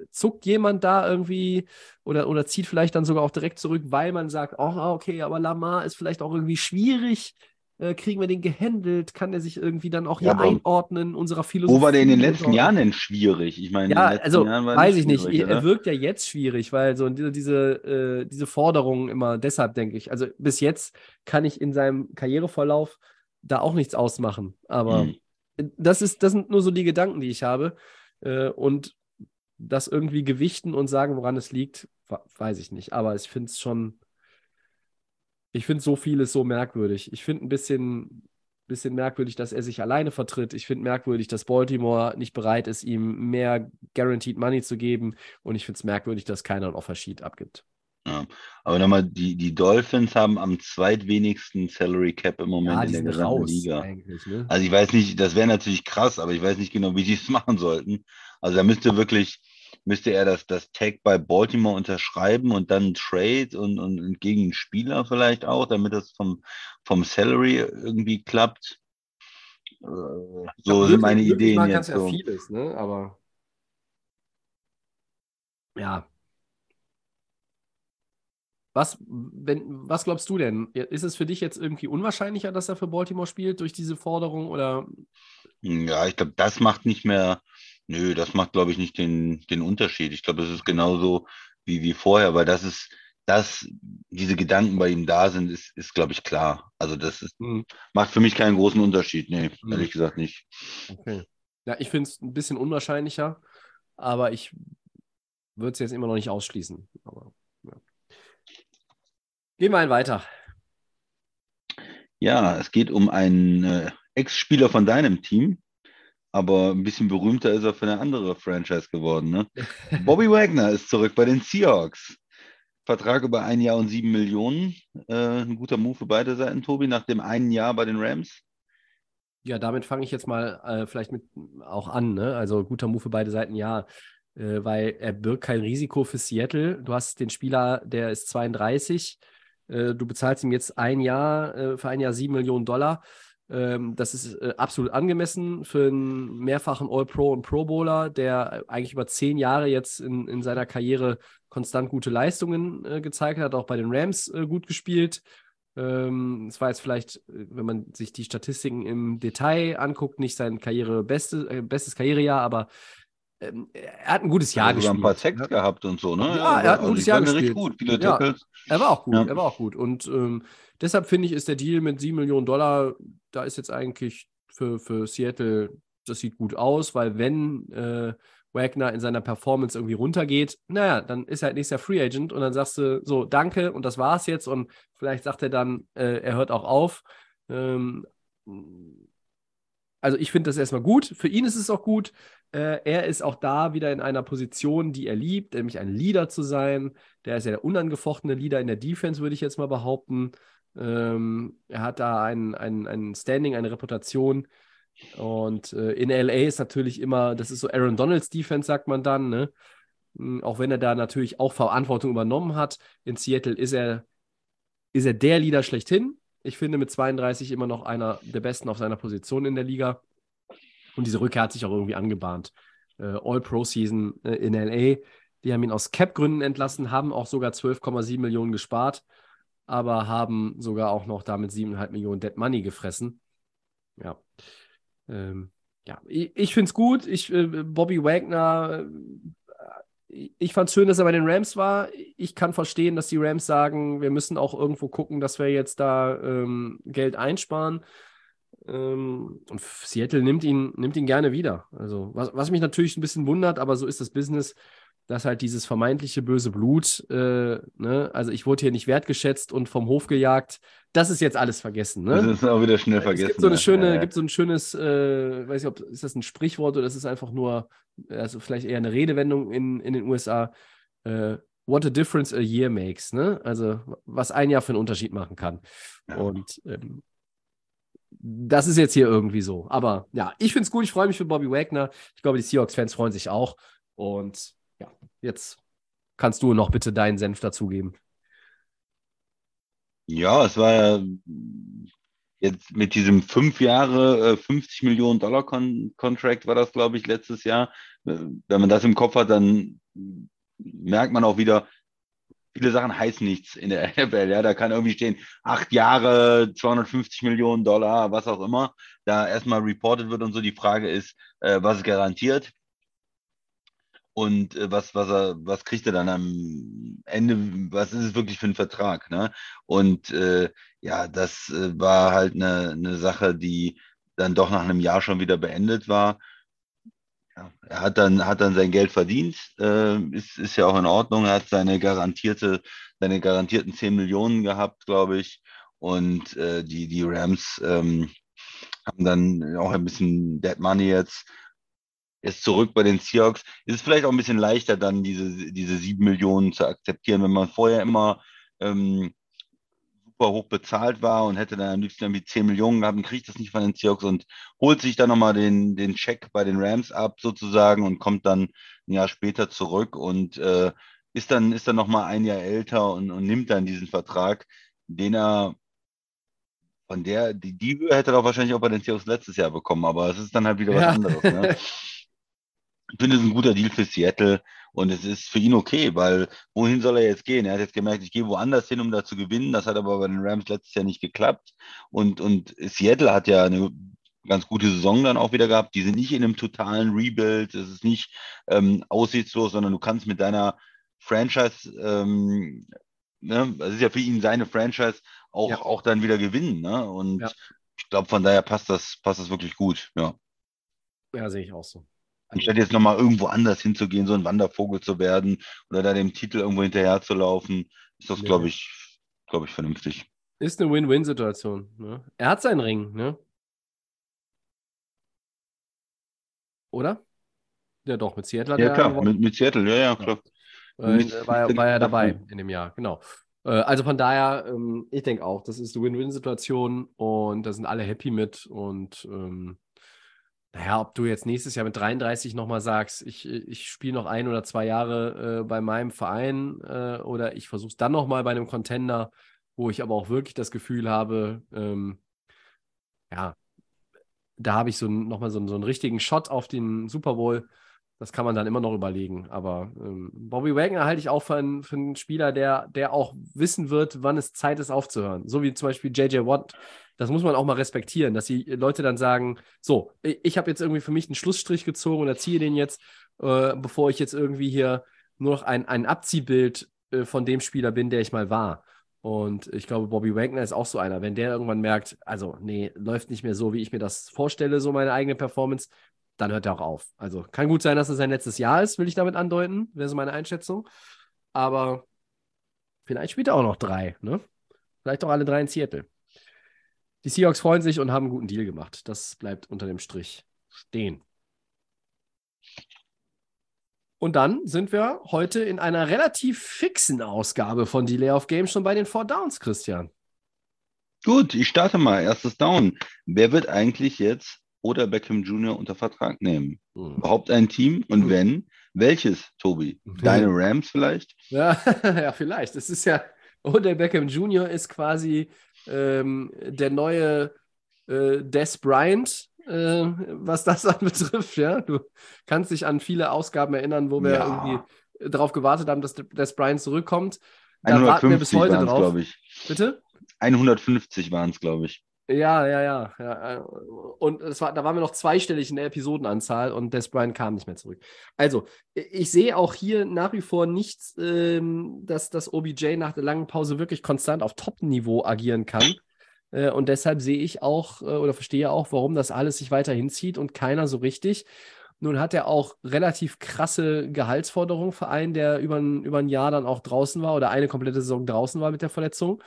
S1: zuckt jemand da irgendwie oder, oder zieht vielleicht dann sogar auch direkt zurück, weil man sagt, oh, okay, aber Lamar ist vielleicht auch irgendwie schwierig. Äh, kriegen wir den gehandelt? Kann er sich irgendwie dann auch hier
S2: Ja, aber
S1: einordnen, unserer Philosophie?
S2: Wo war der in den letzten? Jahren denn schwierig? Ich meine, in
S1: Ja,
S2: den letzten
S1: also
S2: Jahren war
S1: weiß ich nicht.
S2: schwierig,
S1: Er
S2: oder?
S1: wirkt ja jetzt schwierig, weil so diese, diese, äh, diese Forderungen immer, deshalb denke ich. Also bis jetzt kann ich in seinem Karriereverlauf da auch nichts ausmachen. Aber
S2: Hm.
S1: das ist, das sind nur so die Gedanken, die ich habe. Äh, und das irgendwie gewichten und sagen, woran es liegt, weiß ich nicht. Aber ich finde es schon, ich finde so vieles so merkwürdig. Ich finde ein bisschen, bisschen merkwürdig, dass er sich alleine vertritt. Ich finde merkwürdig, dass Baltimore nicht bereit ist, ihm mehr Guaranteed Money zu geben. Und ich finde es merkwürdig, dass keiner ein Offer Sheet abgibt.
S2: Ja. Aber nochmal, die, die Dolphins haben am zweitwenigsten Salary Cap im Moment
S1: Ja,
S2: in der gesamten Liga.
S1: Ne?
S2: Also ich weiß nicht, das wäre natürlich krass, aber ich weiß nicht genau, wie die es machen sollten. Also da müsste wirklich, müsste er das, das Tag bei Baltimore unterschreiben und dann Trade und, und, und gegen einen Spieler vielleicht auch, damit das vom, vom Salary irgendwie klappt. Äh, So sind meine Ideen jetzt
S1: ja
S2: so.
S1: vieles, ne? Aber ja. Was, wenn, was glaubst du denn? Ist es für dich jetzt irgendwie unwahrscheinlicher, dass er für Baltimore spielt durch diese Forderung oder
S2: Ja, ich glaube, das macht nicht mehr, nö, das macht, glaube ich, nicht den, den Unterschied. Ich glaube, es ist genauso wie, wie vorher, weil das ist, dass diese Gedanken bei ihm da sind, ist, ist, glaube ich, klar. Also das ist,
S1: Hm,
S2: macht für mich keinen großen Unterschied. Nee,
S1: Hm.
S2: ehrlich gesagt nicht.
S1: okay. Ja, ich finde es ein bisschen unwahrscheinlicher, aber ich würde es jetzt immer noch nicht ausschließen. Aber, ja. Gehen wir einen weiter.
S2: Ja, es geht um einen äh, Ex-Spieler von deinem Team, aber ein bisschen berühmter ist er für eine andere Franchise geworden. Ne? Bobby Wagner ist zurück bei den Seahawks. Vertrag über ein Jahr und sieben Millionen. Äh, ein guter Move für beide Seiten, Tobi, nach dem einen Jahr bei den Rams.
S1: Ja, damit fange ich jetzt mal äh, vielleicht mit auch an. Ne? Also guter Move für beide Seiten, ja. Äh, weil er birgt kein Risiko für Seattle. Du hast den Spieler, der ist 32. Äh, du bezahlst ihm jetzt ein Jahr, äh, für ein Jahr sieben Millionen Dollar. Ähm, das ist äh, absolut angemessen für einen mehrfachen All-Pro und Pro-Bowler, der eigentlich über zehn Jahre jetzt in, in seiner Karriere konstant gute Leistungen äh, gezeigt hat, auch bei den Rams äh, gut gespielt. Ähm, es war jetzt vielleicht, äh, wenn man sich die Statistiken im Detail anguckt, nicht sein Karriere beste, äh, bestes Karrierejahr, aber ähm, er hat ein gutes Jahr
S2: Hat sogar
S1: gespielt.
S2: ein paar Sacks
S1: Ja.
S2: gehatte und so, ne?
S1: Ja, er hat ein
S2: also
S1: gutes
S2: die
S1: Jahr
S2: ja
S1: gespielt.
S2: Gut, viele
S1: Ja.
S2: Tackles.
S1: Er war auch gut,
S2: Ja.
S1: er war auch gut. Und ähm, deshalb finde ich, ist der Deal mit 7 Millionen Dollar, da ist jetzt eigentlich für, für Seattle, das sieht gut aus, weil wenn äh, Wagner in seiner Performance irgendwie runtergeht, naja, dann ist er halt nächster Free Agent und dann sagst du so, danke und das war's jetzt und vielleicht sagt er dann, äh, er hört auch auf. Ähm, also ich finde das erstmal gut. Für ihn ist es auch gut. Äh, er ist auch da wieder in einer Position, die er liebt, nämlich ein Leader zu sein. Der ist ja der unangefochtene Leader in der Defense, würde ich jetzt mal behaupten. Ähm, er hat da ein, ein, ein Standing, eine Reputation. Und äh, in LA ist natürlich immer, das ist so Aaron Donalds Defense, sagt man dann, ne? Mm, Auch wenn er da natürlich auch Verantwortung übernommen hat. In Seattle ist er, ist er der Leader schlechthin. Ich finde mit 32 immer noch einer der besten auf seiner Position in der Liga. Und diese Rückkehr hat sich auch irgendwie angebahnt. Äh, All-Pro-Season äh, in LA. Die haben ihn aus Cap-Gründen entlassen, haben auch sogar 12,7 Millionen gespart, aber haben sogar auch noch damit 7,5 Millionen Dead Money gefressen. Ja. Ähm, ja, ich, ich finde es gut. Ich, äh, Bobby Wagner, äh, ich fand es schön, dass er bei den Rams war. Ich kann verstehen, dass die Rams sagen, wir müssen auch irgendwo gucken, dass wir jetzt da ähm, Geld einsparen. Ähm, und Seattle nimmt ihn, nimmt ihn gerne wieder. Also, was, was mich natürlich ein bisschen wundert, aber so ist das Business, dass halt dieses vermeintliche böse Blut, äh, ne, also ich wurde hier nicht wertgeschätzt und vom Hof gejagt, das ist jetzt alles vergessen. Ne?
S2: Das ist auch wieder schnell
S1: Es
S2: vergessen.
S1: gibt so eine schöne,
S2: Ja,
S1: gibt so ein schönes, äh, weiß ich, ob ist das ein Sprichwort oder ist es einfach nur, also vielleicht eher eine Redewendung in, in den USA. Äh, what a difference a year makes, ne? Also was ein Jahr für einen Unterschied machen kann.
S2: Ja.
S1: Und ähm, das ist jetzt hier irgendwie so. Aber ja, ich finde es gut, ich freue mich für Bobby Wagner. Ich glaube, die Seahawks-Fans freuen sich auch. Und ja, jetzt kannst du noch bitte deinen Senf dazugeben.
S2: Ja, es war ja jetzt mit diesem fünf Jahre, äh, 50 Millionen Dollar Con Contract war das, glaube ich, letztes Jahr. Äh, Wenn man das im Kopf hat, dann merkt man auch wieder, viele Sachen heißen nichts in der NFL. Ja, da kann irgendwie stehen, acht Jahre, 250 Millionen Dollar, was auch immer. Da erstmal reported wird und so. Die Frage ist, äh, was ist garantiert? Und äh, was, was, er, was kriegt er dann am Ende? Was ist es wirklich für ein Vertrag? Ne? Und äh, ja, das äh, war halt eine, eine Sache, die dann doch nach einem Jahr schon wieder beendet war. Ja, er hat dann, hat dann sein Geld verdient, äh, ist, ist ja auch in Ordnung. Er hat seine garantierte, seine garantierten 10 Millionen gehabt, glaube ich. Und äh, die, die Rams ähm, haben dann auch ein bisschen Dead Money jetzt ist zurück bei den Seahawks. Ist es vielleicht auch ein bisschen leichter, dann diese, diese sieben Millionen zu akzeptieren, wenn man vorher immer ähm, super hoch bezahlt war und hätte dann am liebsten irgendwie 10 Millionen gehabt und kriegt das nicht von den Seahawks und holt sich dann nochmal den, den Check bei den Rams ab sozusagen und kommt dann ein Jahr später zurück und äh, ist dann, ist dann nochmal ein Jahr älter und, und nimmt dann diesen Vertrag, den er von der, die, die Höhe hätte er doch wahrscheinlich auch bei den Seahawks letztes Jahr bekommen, aber es ist dann halt wieder was
S1: Ja.
S2: anderes. Ne? Ich finde es ein guter Deal für Seattle und es ist für ihn okay, weil wohin soll er jetzt gehen? Er hat jetzt gemerkt, ich gehe woanders hin, um da zu gewinnen. Das hat aber bei den Rams letztes Jahr nicht geklappt. Und, und Seattle hat ja eine ganz gute Saison dann auch wieder gehabt. Die sind nicht in einem totalen Rebuild. Es ist nicht ähm, aussichtslos, sondern du kannst mit deiner Franchise, ähm, ne, das ist ja für ihn seine Franchise, auch,
S1: Ja.
S2: auch dann wieder gewinnen. Ne? Und
S1: Ja.
S2: ich glaube, von daher passt das, passt das wirklich gut. Ja.
S1: Ja, sehe ich auch so.
S2: Anstatt jetzt nochmal irgendwo anders hinzugehen, so ein Wandervogel zu werden oder da dem Titel irgendwo hinterher zu laufen, ist das,
S1: Nee.
S2: glaube ich, glaube ich, vernünftig.
S1: Ist eine Win-Win-Situation. Ne? Er hat seinen Ring, ne? Oder? Ja, doch, mit Seattle hat
S2: Ja,
S1: er
S2: klar, mit, mit Seattle, ja, ja, klar.
S1: Äh, war, er- war er dabei in dem Jahr, genau. Äh, also von daher, ähm, ich denke auch, das ist eine Win-Win-Situation und da sind alle happy mit. Und ähm, naja, ob du jetzt nächstes Jahr mit 33 nochmal sagst, ich, ich spiele noch ein oder zwei Jahre äh, bei meinem Verein äh, oder ich versuche es dann nochmal bei einem Contender, wo ich aber auch wirklich das Gefühl habe, ähm, ja, da habe ich so nochmal so, so einen richtigen Shot auf den Super Bowl. Das kann man dann immer noch überlegen. Aber ähm, Bobby Wagner halte ich auch für einen, für einen Spieler, der, der auch wissen wird, wann es Zeit ist aufzuhören. So wie zum Beispiel JJ Watt. Das muss man auch mal respektieren, dass die Leute dann sagen: So, ich, ich habe jetzt irgendwie für mich einen Schlussstrich gezogen und erziehe den jetzt, äh, bevor ich jetzt irgendwie hier nur noch ein, ein Abziehbild äh, von dem Spieler bin, der ich mal war. Und ich glaube, Bobby Wagner ist auch so einer. Wenn der irgendwann merkt, also, nee, läuft nicht mehr so, wie ich mir das vorstelle, so meine eigene Performance, dann hört er auch auf. Also kann gut sein, dass es sein letztes Jahr ist, will ich damit andeuten, wäre so meine Einschätzung. Aber vielleicht spielt er auch noch drei, ne? Vielleicht auch alle drei in Seattle. Die Seahawks freuen sich und haben einen guten Deal gemacht. Das bleibt unter dem Strich stehen. Und dann sind wir heute in einer relativ fixen Ausgabe von Delay of Game schon bei den Four Downs, Christian.
S2: Gut, ich starte mal. Erstes Down. Wer wird eigentlich jetzt oder Beckham Jr. unter Vertrag nehmen?
S1: Hm.
S2: Überhaupt ein Team? Und
S1: Hm.
S2: wenn, welches, Tobi? Deine Rams vielleicht?
S1: Ja, ja, vielleicht. Es ist ja, Odell Beckham Jr. ist quasi ähm, der neue äh, Des Bryant, äh, was das anbetrifft. Ja, du kannst dich an viele Ausgaben erinnern, wo wir
S2: Ja.
S1: irgendwie darauf gewartet haben, dass Des Bryant zurückkommt. Da warten wir bis
S2: 150
S1: heute drauf.
S2: glaube ich.
S1: Bitte?
S2: 150 waren es, glaube ich.
S1: Ja, ja, ja. ja. äh, Und es war, da waren wir noch zweistellig in der Episodenanzahl und Des Bryant kam nicht mehr zurück. Also, ich sehe auch hier nach wie vor nicht, ähm, dass das OBJ nach der langen Pause wirklich konstant auf Top-Niveau agieren kann. Äh, und deshalb sehe ich auch äh, oder verstehe auch, warum das alles sich weiter hinzieht und keiner so richtig. Nun hat er auch relativ krasse Gehaltsforderungen für einen, der über ein, über ein Jahr dann auch draußen war oder eine komplette Saison draußen war mit der Verletzung.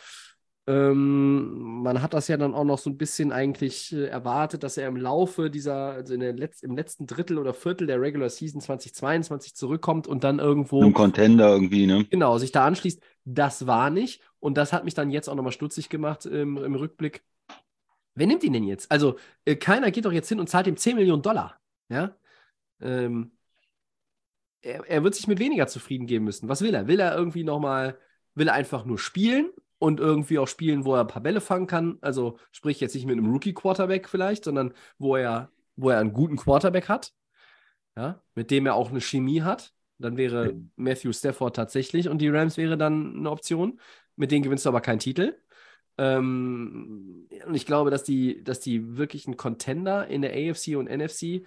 S1: Ähm, man hat das ja dann auch noch so ein bisschen eigentlich äh, erwartet, dass er im Laufe dieser, also in der Letz-, im letzten Drittel oder Viertel der Regular Season 2022 zurückkommt und dann irgendwo
S2: Ein Contender irgendwie, ne?
S1: Genau, sich da anschließt. Das war nicht. Und das hat mich dann jetzt auch nochmal stutzig gemacht im, im Rückblick. wer nimmt ihn denn jetzt? Also, äh, keiner geht doch jetzt hin und zahlt ihm 10 Millionen Dollar. Ja. Ähm, er, er wird sich mit weniger zufrieden geben müssen. Was will er? Will er irgendwie nochmal, will er einfach nur spielen und irgendwie auch spielen, wo er ein paar Bälle fangen kann? Also, sprich jetzt nicht mit einem Rookie-Quarterback vielleicht, sondern wo er, wo er einen guten Quarterback hat, ja, mit dem er auch eine Chemie hat. Dann wäre Matthew Stafford tatsächlich und die Rams wäre dann eine Option. Mit denen gewinnst du aber keinen Titel. Ähm, und ich glaube, dass die, dass die wirklichen Contender in der AFC und NFC,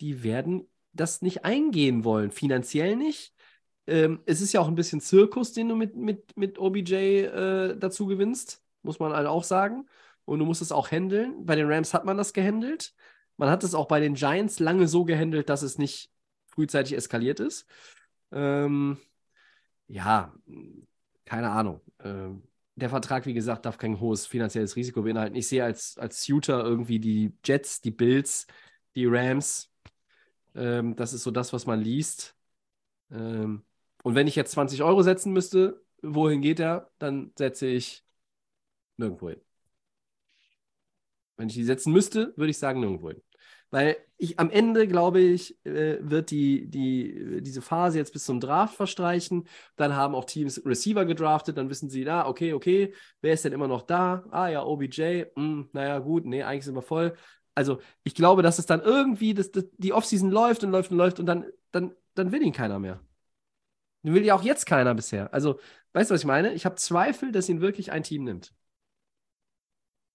S1: die werden das nicht eingehen wollen. Finanziell nicht. Ähm, es ist ja auch ein bisschen Zirkus, den du mit, mit, mit OBJ äh, dazu gewinnst, muss man halt auch sagen. Und du musst es auch handeln. Bei den Rams hat man das gehandelt. Man hat es auch bei den Giants lange so gehandelt, dass es nicht frühzeitig eskaliert ist. Ähm, ja, keine Ahnung. Ähm, der Vertrag, wie gesagt, darf kein hohes finanzielles Risiko beinhalten. Ich sehe als, als Suitor irgendwie die Jets, die Bills, die Rams. Ähm, das ist so das, was man liest. Ähm, und wenn ich jetzt 20 Euro setzen müsste, wohin geht er? Dann setze ich nirgendwo hin. Wenn ich die setzen müsste, würde ich sagen nirgendwo hin. Weil ich am Ende, glaube ich, äh, wird die, die, diese Phase jetzt bis zum Draft verstreichen. Dann haben auch Teams Receiver gedraftet. Dann wissen sie, na, okay, okay, wer ist denn immer noch da? Ah ja, OBJ. Hm, naja, gut, nee, eigentlich sind wir voll. Also ich glaube, dass es dann irgendwie, dass, dass die Offseason läuft und läuft und läuft und dann, dann, dann will ihn keiner mehr. Den will ja auch jetzt keiner bisher. Also, weißt du, was ich meine? Ich habe Zweifel, dass ihn wirklich ein Team nimmt.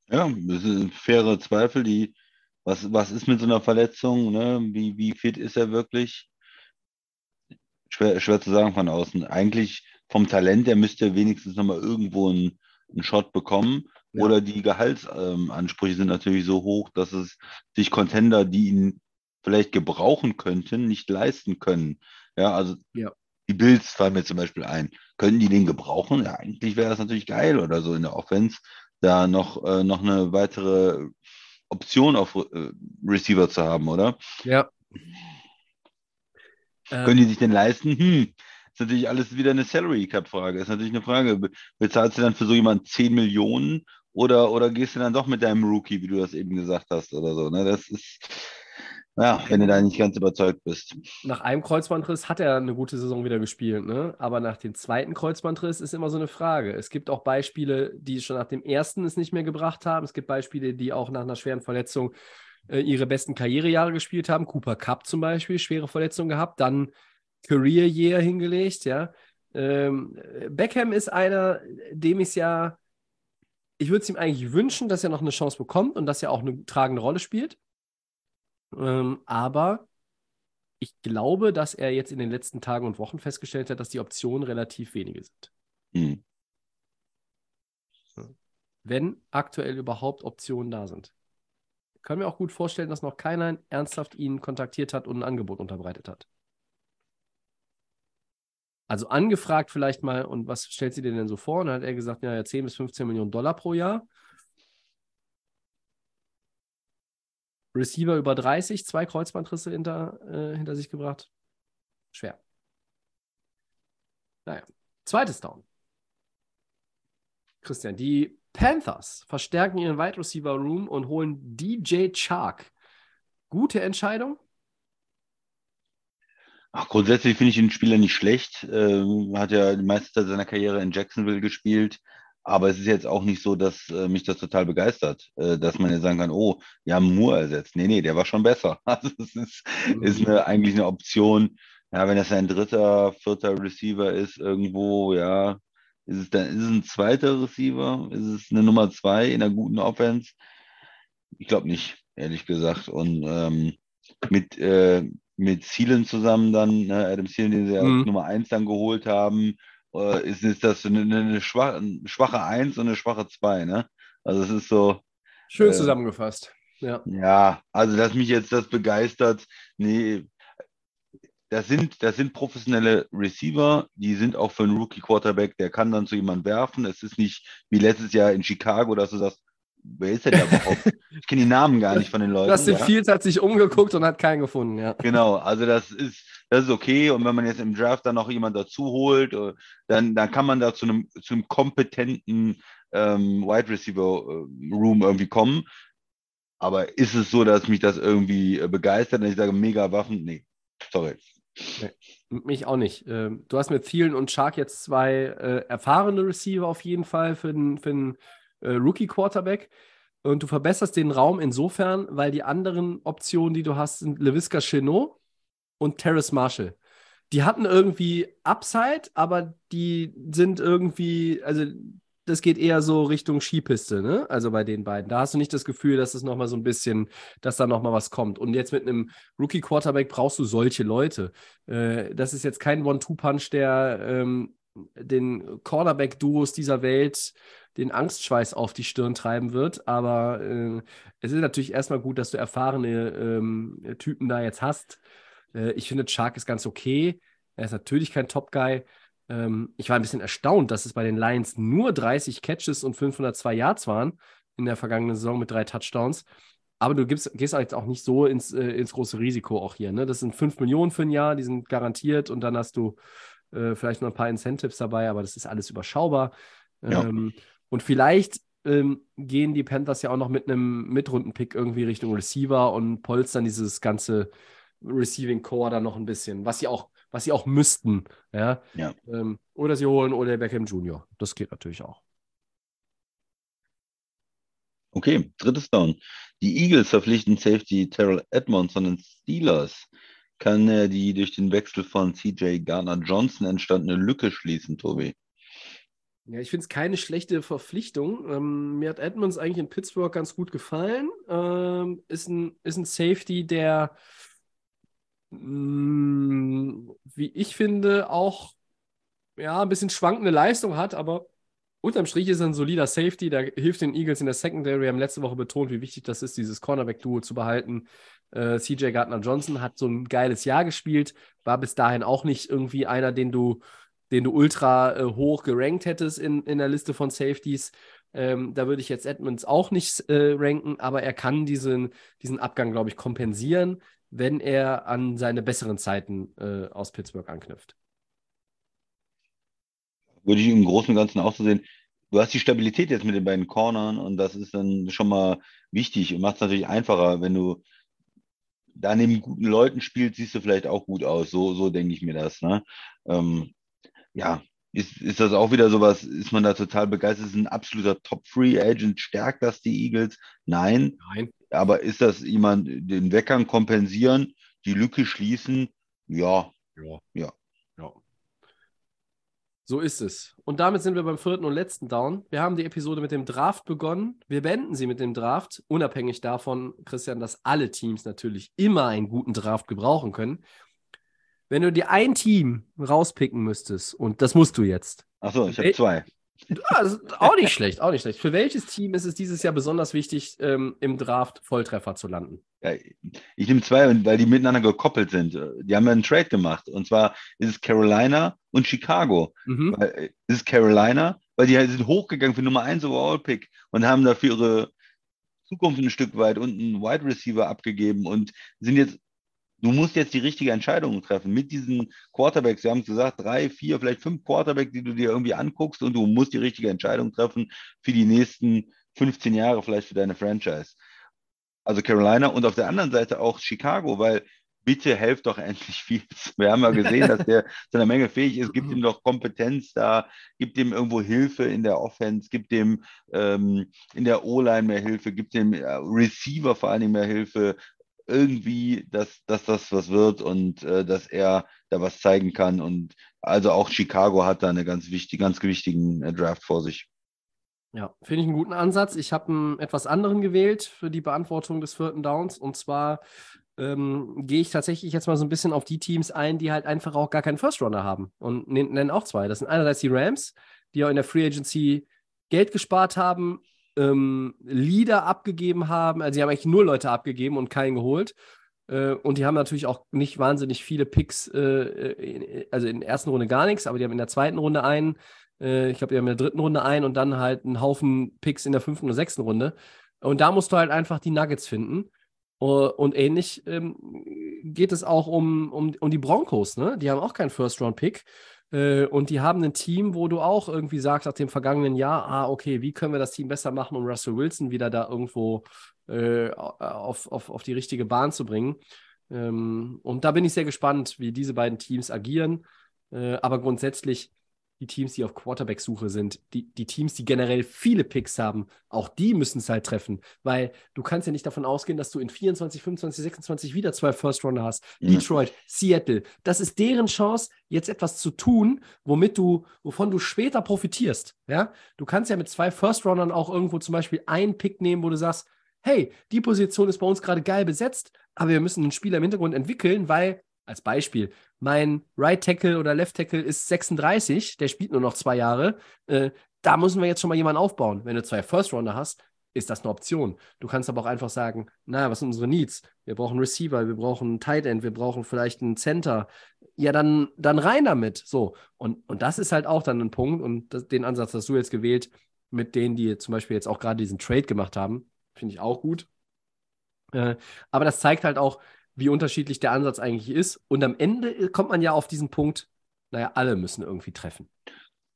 S2: Ja, das sind faire Zweifel, die was, was ist mit so einer Verletzung? Ne? Wie, wie fit ist er wirklich? Schwer, schwer zu sagen von außen. Eigentlich vom Talent, der müsste wenigstens nochmal irgendwo einen, einen Shot bekommen.
S1: Ja.
S2: Oder die Gehaltsansprüche ähm, sind natürlich so hoch, dass es sich Contender, die ihn vielleicht gebrauchen könnten, nicht leisten können. Ja, also
S1: Ja.
S2: Die Bills fallen mir zum Beispiel ein. Können die den gebrauchen? Ja, eigentlich wäre das natürlich geil oder so in der Offense, da noch, äh, noch eine weitere Option auf äh, Receiver zu haben, oder?
S1: Ja.
S2: Können die sich denn leisten? Hm, ist natürlich alles wieder eine Salary Cap Frage. Ist natürlich eine Frage. Be- Bezahlst du dann für so jemanden 10 Millionen oder, oder gehst du dann doch mit deinem Rookie, wie du das eben gesagt hast, oder so? Ne? Das ist, ja, wenn du da nicht ganz überzeugt bist.
S1: nach einem Kreuzbandriss hat er eine gute Saison wieder gespielt, ne? Aber nach dem zweiten Kreuzbandriss ist immer so eine Frage. Es gibt auch Beispiele, die schon nach dem ersten es nicht mehr gebracht haben. Es gibt Beispiele, die auch nach einer schweren Verletzung äh, ihre besten Karrierejahre gespielt haben. Cooper Cup zum Beispiel, schwere Verletzung gehabt, dann Career Year hingelegt, ja. Ähm, Beckham ist einer, dem ich es ja, ich würde es ihm eigentlich wünschen, dass er noch eine Chance bekommt und dass er auch eine tragende Rolle spielt. Ähm, aber ich glaube, dass er jetzt in den letzten Tagen und Wochen festgestellt hat, dass die Optionen relativ wenige sind.
S2: Hm.
S1: Wenn aktuell überhaupt Optionen da sind. Ich kann mir auch gut vorstellen, dass noch keiner ernsthaft ihn kontaktiert hat und ein Angebot unterbreitet hat. Also angefragt vielleicht mal, und was stellt sie dir denn so vor? Und dann hat er gesagt, ja, ja 10 bis 15 Millionen Dollar pro Jahr. Receiver über 30, zwei Kreuzbandrisse hinter, äh, hinter sich gebracht. Schwer. Naja. Zweites Down. Christian, die Panthers verstärken ihren Wide Receiver Room und holen DJ Chark. Gute Entscheidung?
S2: Ach, grundsätzlich finde ich den Spieler nicht schlecht. Ähm, hat ja die meiste Zeit seiner Karriere in Jacksonville gespielt. Aber es ist jetzt auch nicht so, dass äh, mich das total begeistert, äh, dass man jetzt sagen kann, oh, wir haben Moore ersetzt. Nee, nee, der war schon besser. Also es ist, ist eine, eigentlich eine Option. Ja, wenn das ein dritter, vierter Receiver ist irgendwo, ja, ist es dann, ist es ein zweiter Receiver? Ist es eine Nummer zwei in einer guten Offense? Ich glaube nicht, ehrlich gesagt. Und ähm, mit, äh, mit Thielen zusammen dann, ne, Adam Thielen, den sie ja
S1: Mhm.
S2: Nummer eins dann geholt haben, äh, ist, ist das eine, eine schwache, eine schwache Eins und eine schwache Zwei, ne? Also es ist so,
S1: Schön
S2: Äh,
S1: zusammengefasst. Ja.
S2: ja, also dass mich jetzt das begeistert, nee, das sind, das sind professionelle Receiver, die sind auch für einen Rookie-Quarterback, der kann dann zu jemandem werfen. Es ist nicht wie letztes Jahr in Chicago, dass du sagst, wer ist denn da überhaupt? Ich kenne die Namen gar nicht von den Leuten.
S1: Dustin
S2: ja.
S1: Fields hat sich umgeguckt und hat keinen gefunden, ja.
S2: Genau, also das ist, das ist okay. Und wenn man jetzt im Draft dann noch jemand dazu holt, äh, dann, dann kann man da zu einem, zu einem kompetenten ähm, Wide Receiver äh, Room irgendwie kommen. Aber ist es so, dass mich das irgendwie äh, begeistert und ich sage, mega Waffen? Nee, sorry.
S1: Nee, mich auch nicht. Ähm, du hast mit Thielen und Shark jetzt zwei erfahrene Receiver auf jeden Fall für den, für äh, Rookie-Quarterback. Und du verbesserst den Raum insofern, weil die anderen Optionen, die du hast, sind LeVisca Chenot und Terrace Marshall. Die hatten irgendwie Upside, aber die sind irgendwie, also das geht eher so Richtung Skipiste, ne? Also bei den beiden. Da hast du nicht das Gefühl, dass es nochmal so ein bisschen, dass da nochmal was kommt. Und jetzt mit einem Rookie-Quarterback brauchst du solche Leute. Äh, das ist jetzt kein One-Two-Punch, der ähm, den Cornerback-Duos dieser Welt den Angstschweiß auf die Stirn treiben wird. Aber äh, es ist natürlich erstmal gut, dass du erfahrene ähm, Typen da jetzt hast. Äh, ich finde, Shark ist ganz okay. Er ist natürlich kein Top-Guy. Ähm, ich war ein bisschen erstaunt, dass es bei den Lions nur 30 Catches und 502 Yards waren in der vergangenen Saison mit drei Touchdowns. Aber du gibst, gehst halt auch nicht so ins, äh, ins große Risiko auch hier. Ne? Das sind 5 Millionen für ein Jahr, die sind garantiert und dann hast du äh, vielleicht noch ein paar Incentives dabei, aber das ist alles überschaubar. Ja. Ähm, und vielleicht ähm, gehen die Panthers ja auch noch mit einem Mitrunden-Pick irgendwie Richtung Receiver und polstern dieses ganze Receiving Core dann noch ein bisschen, was sie auch was sie auch müssten. Ja?
S2: ja.
S1: Ähm, oder sie holen oder Beckham Jr. Das geht natürlich auch.
S2: Okay, drittes Down. Die Eagles verpflichten Safety Terrell Edmonds von den Steelers. Kann er die durch den Wechsel von CJ Garner Johnson entstandene Lücke schließen, Tobi?
S1: Ja, ich finde es keine schlechte Verpflichtung. Ähm, mir hat Edmonds eigentlich in Pittsburgh ganz gut gefallen. Ähm, ist, ein, ist ein Safety, der Mm, wie ich finde, auch ja, ein bisschen schwankende Leistung hat, aber unterm Strich ist er ein solider Safety, der hilft den Eagles in der Secondary. Wir haben letzte Woche betont, wie wichtig das ist, dieses Cornerback-Duo zu behalten. Äh, CJ Gardner-Johnson hat so ein geiles Jahr gespielt, war bis dahin auch nicht irgendwie einer, den du, den du ultra äh, hoch gerankt hättest in, in der Liste von Safeties. Ähm, da würde ich jetzt Edmonds auch nicht äh, ranken, aber er kann diesen, diesen Abgang, glaube ich, kompensieren wenn er an seine besseren Zeiten äh, aus Pittsburgh anknüpft.
S2: Würde ich im Großen und Ganzen auch so sehen. Du hast die Stabilität jetzt mit den beiden Cornern und das ist dann schon mal wichtig und macht es natürlich einfacher, wenn du da neben guten Leuten spielst, siehst du vielleicht auch gut aus. So, so denke ich mir das. Ne? Ähm, ja, ist, ist das auch wieder sowas, ist man da total begeistert? Ist ein absoluter Top-Free-Agent? Stärkt das die Eagles? Nein.
S1: Nein.
S2: Aber ist das jemand, den Weckern kompensieren, die Lücke schließen? Ja.
S1: Ja. Ja. ja. So ist es. Und damit sind wir beim vierten und letzten Down. Wir haben die Episode mit dem Draft begonnen. Wir beenden sie mit dem Draft, unabhängig davon, Christian, dass alle Teams natürlich immer einen guten Draft gebrauchen können. Wenn du dir ein Team rauspicken müsstest, und das musst du jetzt.
S2: Achso, ich habe zwei.
S1: Ja, auch nicht schlecht, auch nicht schlecht. Für welches Team ist es dieses Jahr besonders wichtig, ähm, im Draft Volltreffer zu landen?
S2: Ja, ich nehme zwei, weil die miteinander gekoppelt sind. Die haben ja einen Trade gemacht. Und zwar ist es Carolina und Chicago. Mhm. Weil, äh, ist es Carolina, weil die sind hochgegangen für Nummer 1 Overall-Pick und haben dafür ihre Zukunft ein Stück weit und einen Wide Receiver abgegeben und sind jetzt du musst jetzt die richtige Entscheidung treffen mit diesen Quarterbacks. Wir haben es gesagt, drei, vier, vielleicht fünf Quarterbacks, die du dir irgendwie anguckst und du musst die richtige Entscheidung treffen für die nächsten 15 Jahre vielleicht für deine Franchise. Also Carolina und auf der anderen Seite auch Chicago, weil bitte helft doch endlich viel. Wir haben ja gesehen, dass der zu einer Menge fähig ist. Gibt ihm doch Kompetenz da, gibt ihm irgendwo Hilfe in der Offense, gibt ihm ähm, in der O-Line mehr Hilfe, gibt dem äh, Receiver vor allen Dingen mehr Hilfe, irgendwie, dass, dass das was wird und äh, dass er da was zeigen kann. Und also auch Chicago hat da einen ganz, wichtig, ganz wichtigen äh, Draft vor sich.
S1: Ja, finde ich einen guten Ansatz. Ich habe einen etwas anderen gewählt für die Beantwortung des vierten Downs. Und zwar ähm, gehe ich tatsächlich jetzt mal so ein bisschen auf die Teams ein, die halt einfach auch gar keinen First Runner haben. Und nennen auch zwei. Das sind einerseits die Rams, die auch in der Free Agency Geld gespart haben, ähm, Leader abgegeben haben. Also sie haben eigentlich nur Leute abgegeben und keinen geholt. Äh, und die haben natürlich auch nicht wahnsinnig viele Picks, äh, in, also in der ersten Runde gar nichts, aber die haben in der zweiten Runde einen, äh, ich glaube, die haben in der dritten Runde einen und dann halt einen Haufen Picks in der fünften oder sechsten Runde. Und da musst du halt einfach die Nuggets finden. Uh, und ähnlich ähm, geht es auch um, um, um die Broncos, ne? Die haben auch keinen First-Round-Pick. Äh, und die haben ein Team, wo du auch irgendwie sagst, nach dem vergangenen Jahr, ah, okay, wie können wir das Team besser machen, um Russell Wilson wieder da irgendwo äh, auf, auf, auf die richtige Bahn zu bringen. Ähm, und da bin ich sehr gespannt, wie diese beiden Teams agieren. Äh, aber grundsätzlich die Teams, die auf Quarterback-Suche sind, die, die Teams, die generell viele Picks haben, auch die müssen es halt treffen, weil du kannst ja nicht davon ausgehen, dass du in 24, 25, 26 wieder zwei First-Runner hast. Ja. Detroit, Seattle, das ist deren Chance, jetzt etwas zu tun, womit du, wovon du später profitierst. Ja, du kannst ja mit zwei First-Runnern auch irgendwo zum Beispiel einen Pick nehmen, wo du sagst, hey, die Position ist bei uns gerade geil besetzt, aber wir müssen einen Spieler im Hintergrund entwickeln, weil als Beispiel, mein Right Tackle oder Left Tackle ist 36, der spielt nur noch zwei Jahre. Äh, da müssen wir jetzt schon mal jemanden aufbauen. Wenn du zwei First Rounder hast, ist das eine Option. Du kannst aber auch einfach sagen, naja, was sind unsere Needs? Wir brauchen Receiver, wir brauchen Tight End, wir brauchen vielleicht einen Center. Ja, dann, dann rein damit. So. Und, und das ist halt auch dann ein Punkt. Und das, den Ansatz hast du jetzt gewählt, mit denen, die zum Beispiel jetzt auch gerade diesen Trade gemacht haben. Finde ich auch gut. Äh, aber das zeigt halt auch, wie unterschiedlich der Ansatz eigentlich ist. Und am Ende kommt man ja auf diesen Punkt, naja, alle müssen irgendwie treffen.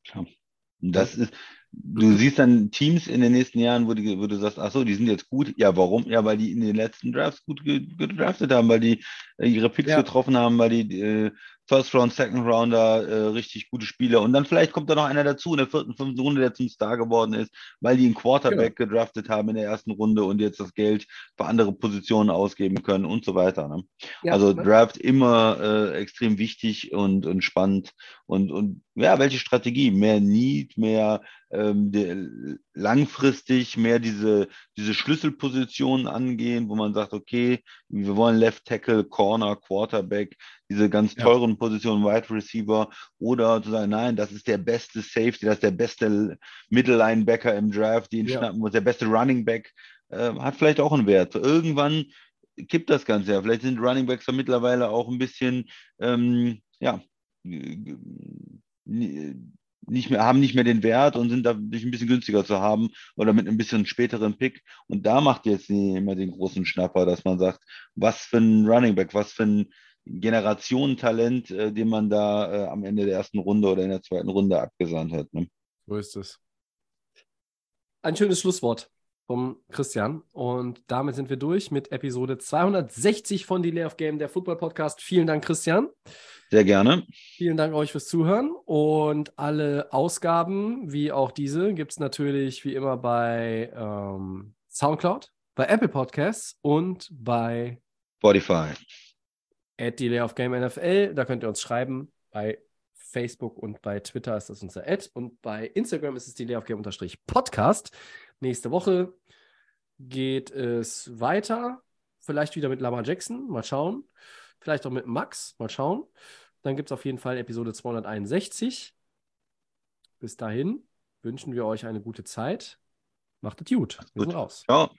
S2: Klar. Das ist, du siehst dann Teams in den nächsten Jahren, wo, die, wo du sagst, ach so, die sind jetzt gut. Ja, warum? Ja, weil die in den letzten Drafts gut gedraftet haben, weil die äh, ihre Picks ja. getroffen haben, weil die äh, First Round, Second Rounder, äh, richtig gute Spieler. Und dann vielleicht kommt da noch einer dazu in der vierten, fünften Runde, der zum Star geworden ist, weil die einen Quarterback genau. gedraftet haben in der ersten Runde und jetzt das Geld für andere Positionen ausgeben können und so weiter. Ne? Ja, also ne? Draft immer äh, extrem wichtig und, und spannend. Und, und ja, welche Strategie? Mehr Need, mehr ähm, die, langfristig mehr diese, diese Schlüsselpositionen angehen, wo man sagt, okay, wir wollen Left Tackle, Corner, Quarterback, diese ganz teuren. Positionen, Wide Receiver, oder zu sagen, nein, das ist der beste Safety, das ist der beste Middle Linebacker im Draft, den ja. schnappen muss, der beste Running Back, äh, hat vielleicht auch einen Wert. Irgendwann kippt das Ganze ja. Vielleicht sind Running Backs ja mittlerweile auch ein bisschen, ähm, ja, nicht mehr, haben nicht mehr den Wert und sind dadurch ein bisschen günstiger zu haben oder mit ein bisschen späteren Pick. Und da macht jetzt immer den großen Schnapper, dass man sagt, was für ein Running Back, was für ein Generationentalent, äh, den man da äh, am Ende der ersten Runde oder in der zweiten Runde abgesandt hat. Ne?
S1: So ist es. Ein schönes Schlusswort vom Christian. Und damit sind wir durch mit Episode 260 von Delay of Game, der Football Podcast. Vielen Dank, Christian.
S2: Sehr gerne.
S1: Vielen Dank euch fürs Zuhören. Und alle Ausgaben, wie auch diese, gibt es natürlich wie immer bei ähm, Soundcloud, bei Apple Podcasts und bei
S2: Spotify.
S1: At Delay of Game NFL. Da könnt ihr uns schreiben. Bei Facebook und bei Twitter ist das unser Ad. Und bei Instagram ist es Delay of Game Podcast. Nächste Woche geht es weiter. Vielleicht wieder mit Lamar Jackson. Mal schauen. Vielleicht auch mit Max. Mal schauen. Dann gibt es auf jeden Fall Episode 261. Bis dahin wünschen wir euch eine gute Zeit. Macht es gut. Wir sind raus. Ciao.